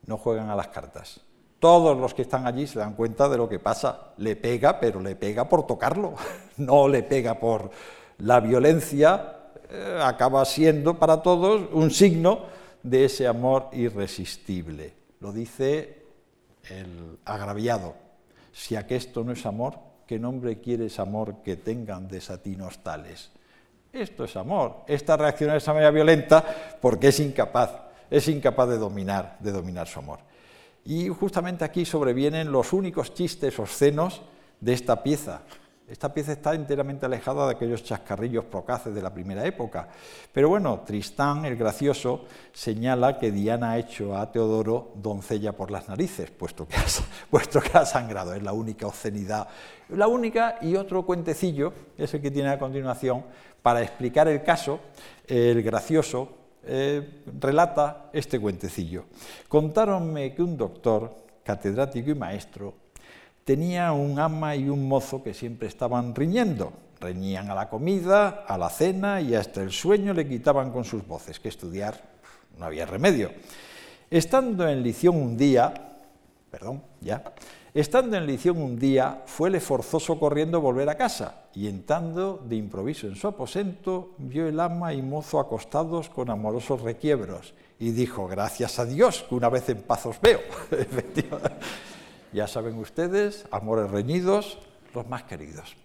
No juegan a las cartas. Todos los que están allí se dan cuenta de lo que pasa. Le pega, pero le pega por tocarlo, no le pega por la violencia. Eh, acaba siendo para todos un signo de ese amor irresistible. Lo dice el agraviado. Si aquesto no es amor, ¿qué nombre quieres amor que tengan desatinos tales? Esto es amor. Esta reacciona de esa manera violenta porque es incapaz, es incapaz de dominar, de dominar su amor. Y justamente aquí sobrevienen los únicos chistes obscenos de esta pieza. Esta pieza está enteramente alejada de aquellos chascarrillos procaces de la primera época. Pero bueno, Tristán, el gracioso, señala que Diana ha hecho a Teodoro doncella por las narices, puesto que ha, puesto que ha sangrado. Es la única obscenidad. La única y otro cuentecillo, es el que tiene a continuación, para explicar el caso, el gracioso eh, relata este cuentecillo. Contáronme que un doctor, catedrático y maestro, tenía un ama y un mozo que siempre estaban riñendo. Reñían a la comida, a la cena y hasta el sueño le quitaban con sus voces, que estudiar no había remedio. Estando en lición un día, perdón, ya, estando en lición un día, fuele forzoso corriendo volver a casa, y entrando de improviso en su aposento, vio el ama y mozo acostados con amorosos requiebros, y dijo, gracias a Dios, que una vez en paz os veo. Ya saben ustedes, amores reñidos, los más queridos.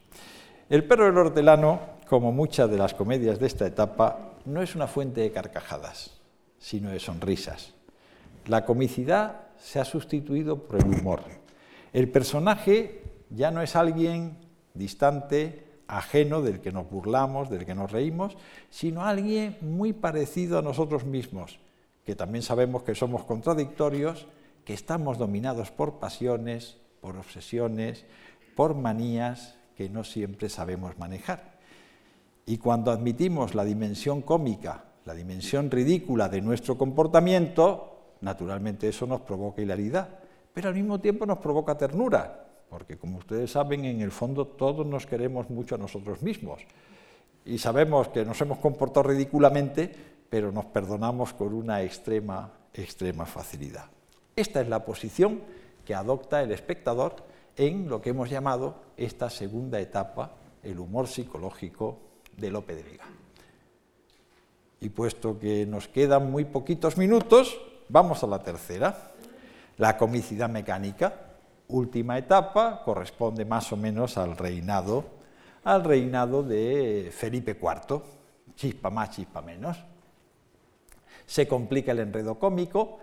El perro del hortelano, como muchas de las comedias de esta etapa, no es una fuente de carcajadas, sino de sonrisas. La comicidad se ha sustituido por el humor. El personaje ya no es alguien distante, ajeno del que nos burlamos, del que nos reímos, sino alguien muy parecido a nosotros mismos, que también sabemos que somos contradictorios que estamos dominados por pasiones, por obsesiones, por manías que no siempre sabemos manejar. Y cuando admitimos la dimensión cómica, la dimensión ridícula de nuestro comportamiento, naturalmente eso nos provoca hilaridad, pero al mismo tiempo nos provoca ternura, porque como ustedes saben, en el fondo todos nos queremos mucho a nosotros mismos y sabemos que nos hemos comportado ridículamente, pero nos perdonamos con una extrema, extrema facilidad. Esta es la posición que adopta el espectador en lo que hemos llamado esta segunda etapa, el humor psicológico de Lope de Vega. Y puesto que nos quedan muy poquitos minutos, vamos a la tercera, la comicidad mecánica. Última etapa, corresponde más o menos al reinado, al reinado de Felipe IV, chispa más, chispa menos. Se complica el enredo cómico,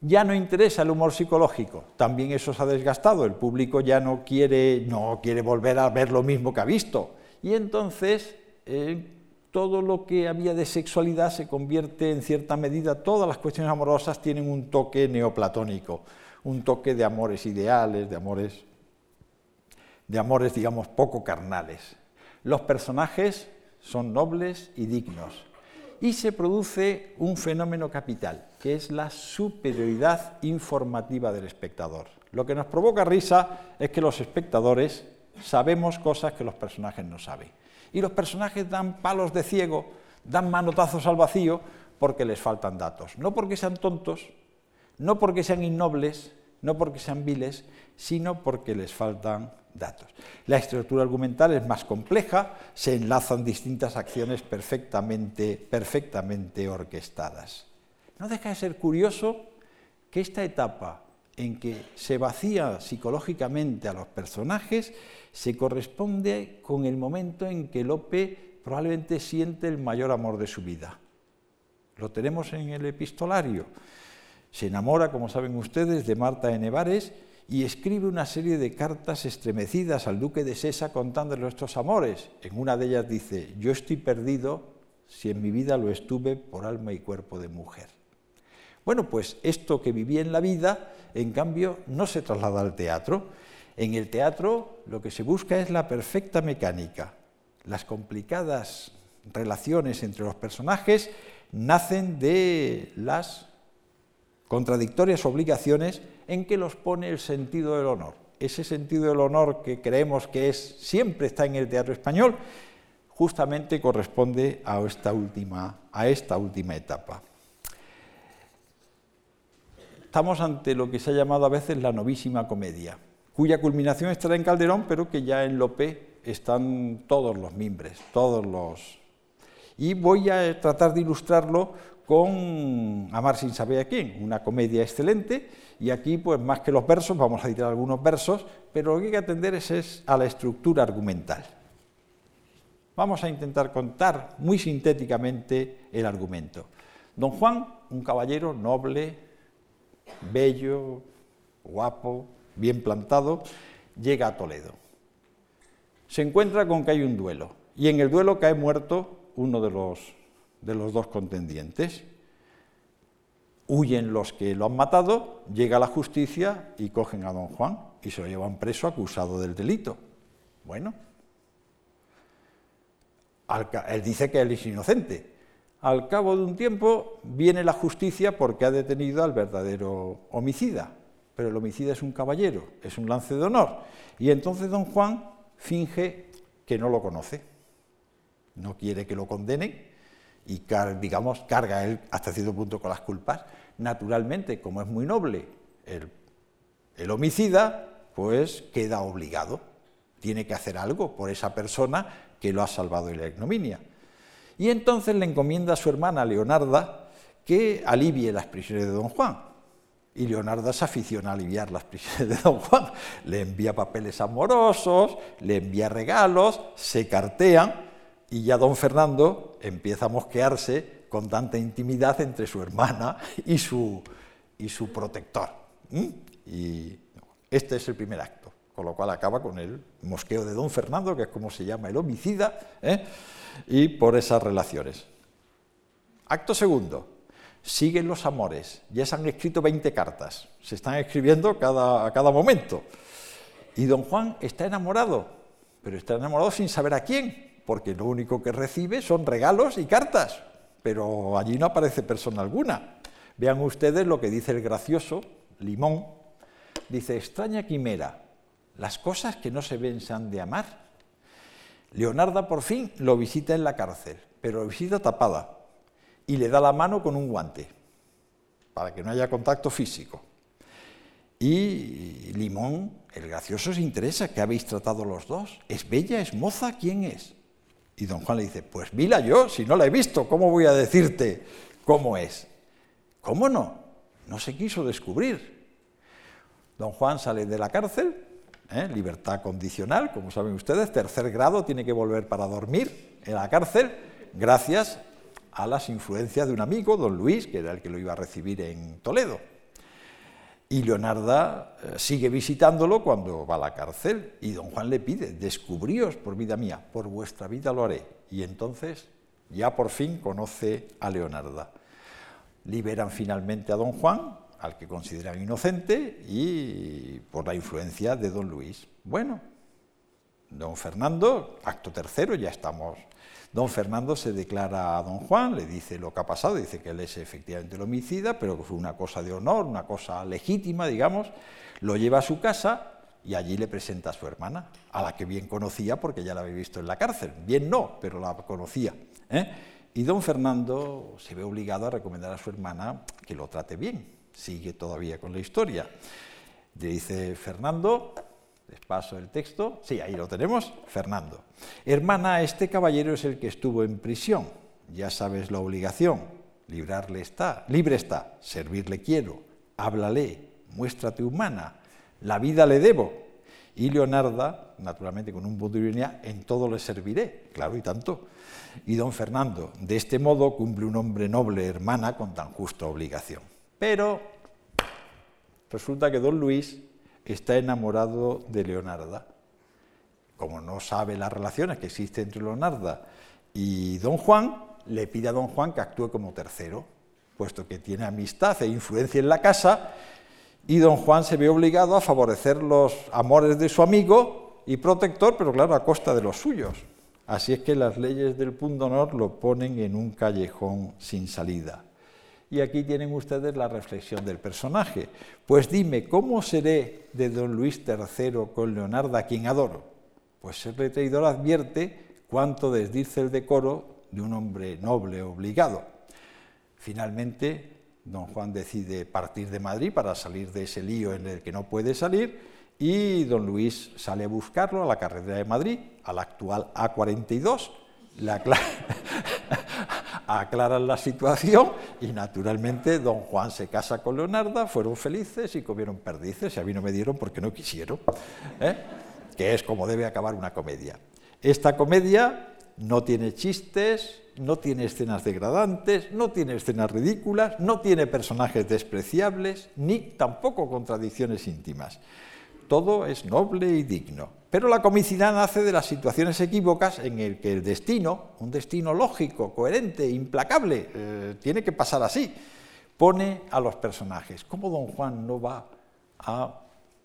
ya no interesa el humor psicológico, también eso se ha desgastado, el público ya no quiere, no quiere volver a ver lo mismo que ha visto. Y entonces eh, todo lo que había de sexualidad se convierte en cierta medida, todas las cuestiones amorosas tienen un toque neoplatónico, un toque de amores ideales, de amores, de amores digamos poco carnales. Los personajes son nobles y dignos, y se produce un fenómeno capital, que es la superioridad informativa del espectador. Lo que nos provoca risa es que los espectadores sabemos cosas que los personajes no saben. Y los personajes dan palos de ciego, dan manotazos al vacío porque les faltan datos. No porque sean tontos, no porque sean innobles, no porque sean viles, sino porque les faltan datos. La estructura argumental es más compleja, se enlazan distintas acciones perfectamente, perfectamente orquestadas. No deja de ser curioso que esta etapa en que se vacía psicológicamente a los personajes se corresponde con el momento en que Lope probablemente siente el mayor amor de su vida. Lo tenemos en el epistolario. Se enamora, como saben ustedes, de Marta de Nevares y escribe una serie de cartas estremecidas al duque de Sesa contándole nuestros amores. En una de ellas dice, yo estoy perdido si en mi vida lo estuve por alma y cuerpo de mujer. Bueno, pues esto que viví en la vida, en cambio, no se traslada al teatro. En el teatro lo que se busca es la perfecta mecánica. Las complicadas relaciones entre los personajes nacen de las contradictorias obligaciones en que los pone el sentido del honor. Ese sentido del honor que creemos que es siempre está en el teatro español, justamente corresponde a esta última, a esta última etapa. Estamos ante lo que se ha llamado a veces la novísima comedia, cuya culminación estará en Calderón, pero que ya en Lope están todos los mimbres, todos los... Y voy a tratar de ilustrarlo con Amar sin saber a quién, una comedia excelente, y aquí, pues más que los versos, vamos a citar algunos versos, pero lo que hay que atender es, a la estructura argumental. Vamos a intentar contar muy sintéticamente el argumento. Don Juan, un caballero noble, bello, guapo, bien plantado, llega a Toledo. Se encuentra con que hay un duelo, y en el duelo cae muerto uno de los de los dos contendientes. Huyen los que lo han matado, llega la justicia y cogen a don Juan y se lo llevan preso acusado del delito. Bueno, él dice que él es inocente. Al cabo de un tiempo viene la justicia porque ha detenido al verdadero homicida, pero el homicida es un caballero, es un lance de honor. Y entonces don Juan finge que no lo conoce, no quiere que lo condenen y digamos, carga él hasta cierto punto con las culpas. Naturalmente, como es muy noble el, homicida, pues queda obligado, tiene que hacer algo por esa persona que lo ha salvado de la ignominia. Y entonces le encomienda a su hermana Leonarda que alivie las prisiones de don Juan. Y Leonarda se aficiona a aliviar las prisiones de don Juan. Le envía papeles amorosos, le envía regalos, se cartean y ya don Fernando empieza a mosquearse con tanta intimidad entre su hermana y su, y su protector. Y este es el primer acto, con lo cual acaba con el mosqueo de don Fernando, que es como se llama el homicida, ¿eh? y por esas relaciones. Acto segundo, siguen los amores. Ya se han escrito 20 cartas, se están escribiendo cada, a cada momento. Y don Juan está enamorado, pero está enamorado sin saber a quién porque lo único que recibe son regalos y cartas, pero allí no aparece persona alguna. Vean ustedes lo que dice el gracioso Limón. Dice, extraña quimera, las cosas que no se ven se han de amar. Leonarda por fin lo visita en la cárcel, pero lo visita tapada y le da la mano con un guante, para que no haya contacto físico. Y Limón, el gracioso, se interesa, ¿qué habéis tratado los dos? ¿Es bella? ¿Es moza? ¿Quién es? Y don Juan le dice, pues mira yo, si no la he visto, ¿cómo voy a decirte cómo es? ¿Cómo no? No se quiso descubrir. Don Juan sale de la cárcel, ¿eh? libertad condicional, como saben ustedes, tercer grado, tiene que volver para dormir en la cárcel, gracias a las influencias de un amigo, don Luis, que era el que lo iba a recibir en Toledo. Y Leonarda eh, sigue visitándolo cuando va a la cárcel y don Juan le pide, descubríos por vida mía, por vuestra vida lo haré. Y entonces ya por fin conoce a Leonarda. Liberan finalmente a don Juan, al que consideran inocente, y por la influencia de don Luis. Bueno, don Fernando, acto tercero, ya estamos Don Fernando se declara a don Juan, le dice lo que ha pasado, dice que él es efectivamente el homicida, pero que fue una cosa de honor, una cosa legítima, digamos, lo lleva a su casa y allí le presenta a su hermana, a la que bien conocía porque ya la había visto en la cárcel. Bien no, pero la conocía. ¿eh? Y don Fernando se ve obligado a recomendar a su hermana que lo trate bien. Sigue todavía con la historia. Le dice Fernando, les paso el texto. Sí, ahí lo tenemos. Fernando. Hermana, este caballero es el que estuvo en prisión. Ya sabes la obligación. Librarle está, libre está. Servirle quiero. Háblale. Muéstrate humana. La vida le debo. Y Leonarda, naturalmente con un punto de en todo le serviré. Claro y tanto. Y don Fernando, de este modo cumple un hombre noble hermana con tan justa obligación. Pero resulta que don Luis está enamorado de Leonarda. Como no sabe las relaciones que existen entre Leonarda y don Juan, le pide a don Juan que actúe como tercero, puesto que tiene amistad e influencia en la casa, y don Juan se ve obligado a favorecer los amores de su amigo y protector, pero claro, a costa de los suyos. Así es que las leyes del pundonor lo ponen en un callejón sin salida. Y aquí tienen ustedes la reflexión del personaje. Pues dime, ¿cómo seré de don Luis III con Leonarda, quien adoro? Pues el traidor advierte cuánto desdice el decoro de un hombre noble obligado. Finalmente, don Juan decide partir de Madrid para salir de ese lío en el que no puede salir y don Luis sale a buscarlo a la carretera de Madrid, a la actual A42, la aclaran la situación y naturalmente don Juan se casa con Leonarda, fueron felices y comieron perdices y a mí no me dieron porque no quisieron, ¿eh? que es como debe acabar una comedia. Esta comedia no tiene chistes, no tiene escenas degradantes, no tiene escenas ridículas, no tiene personajes despreciables, ni tampoco contradicciones íntimas. Todo es noble y digno. Pero la comicidad nace de las situaciones equívocas en el que el destino, un destino lógico, coherente, implacable, eh, tiene que pasar así, pone a los personajes. ¿Cómo don Juan no va a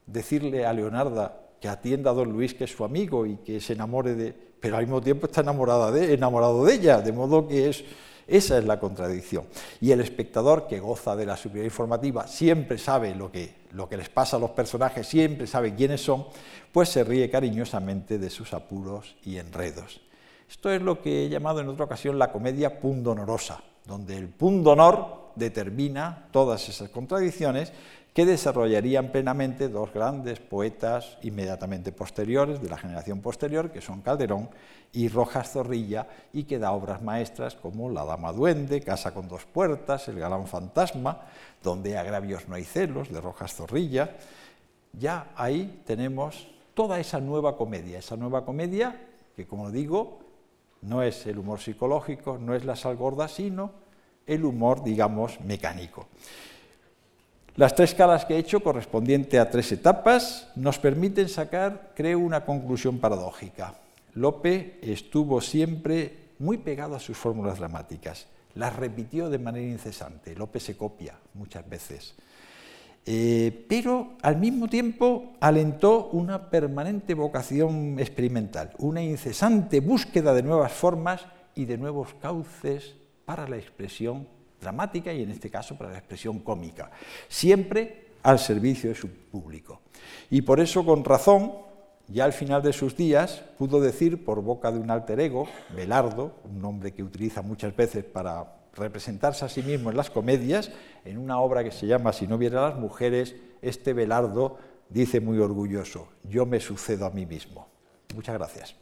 decirle a Leonarda que atienda a don Luis, que es su amigo, y que se enamore de pero al mismo tiempo está enamorada de, enamorado de ella, de modo que es, esa es la contradicción. Y el espectador, que goza de la superioridad informativa, siempre sabe lo que, lo que les pasa a los personajes, siempre sabe quiénes son, pues se ríe cariñosamente de sus apuros y enredos. Esto es lo que he llamado en otra ocasión la comedia pundonorosa, donde el pundonor determina todas esas contradicciones que desarrollarían plenamente dos grandes poetas inmediatamente posteriores, de la generación posterior, que son Calderón y Rojas Zorrilla, y que da obras maestras como La Dama Duende, Casa con dos puertas, El Galán Fantasma, donde agravios no hay celos, de Rojas Zorrilla. Ya ahí tenemos toda esa nueva comedia, esa nueva comedia que, como digo, no es el humor psicológico, no es la sal gorda, sino el humor, digamos, mecánico. Las tres calas que he hecho, correspondiente a tres etapas, nos permiten sacar, creo, una conclusión paradójica. Lope estuvo siempre muy pegado a sus fórmulas dramáticas, las repitió de manera incesante, Lope se copia muchas veces, eh, pero al mismo tiempo alentó una permanente vocación experimental, una incesante búsqueda de nuevas formas y de nuevos cauces para la expresión dramática y en este caso para la expresión cómica, siempre al servicio de su público. Y por eso, con razón, ya al final de sus días pudo decir por boca de un alter ego, Belardo, un nombre que utiliza muchas veces para representarse a sí mismo en las comedias, en una obra que se llama Si no viera a las mujeres, este Belardo dice muy orgulloso, yo me sucedo a mí mismo. Muchas gracias.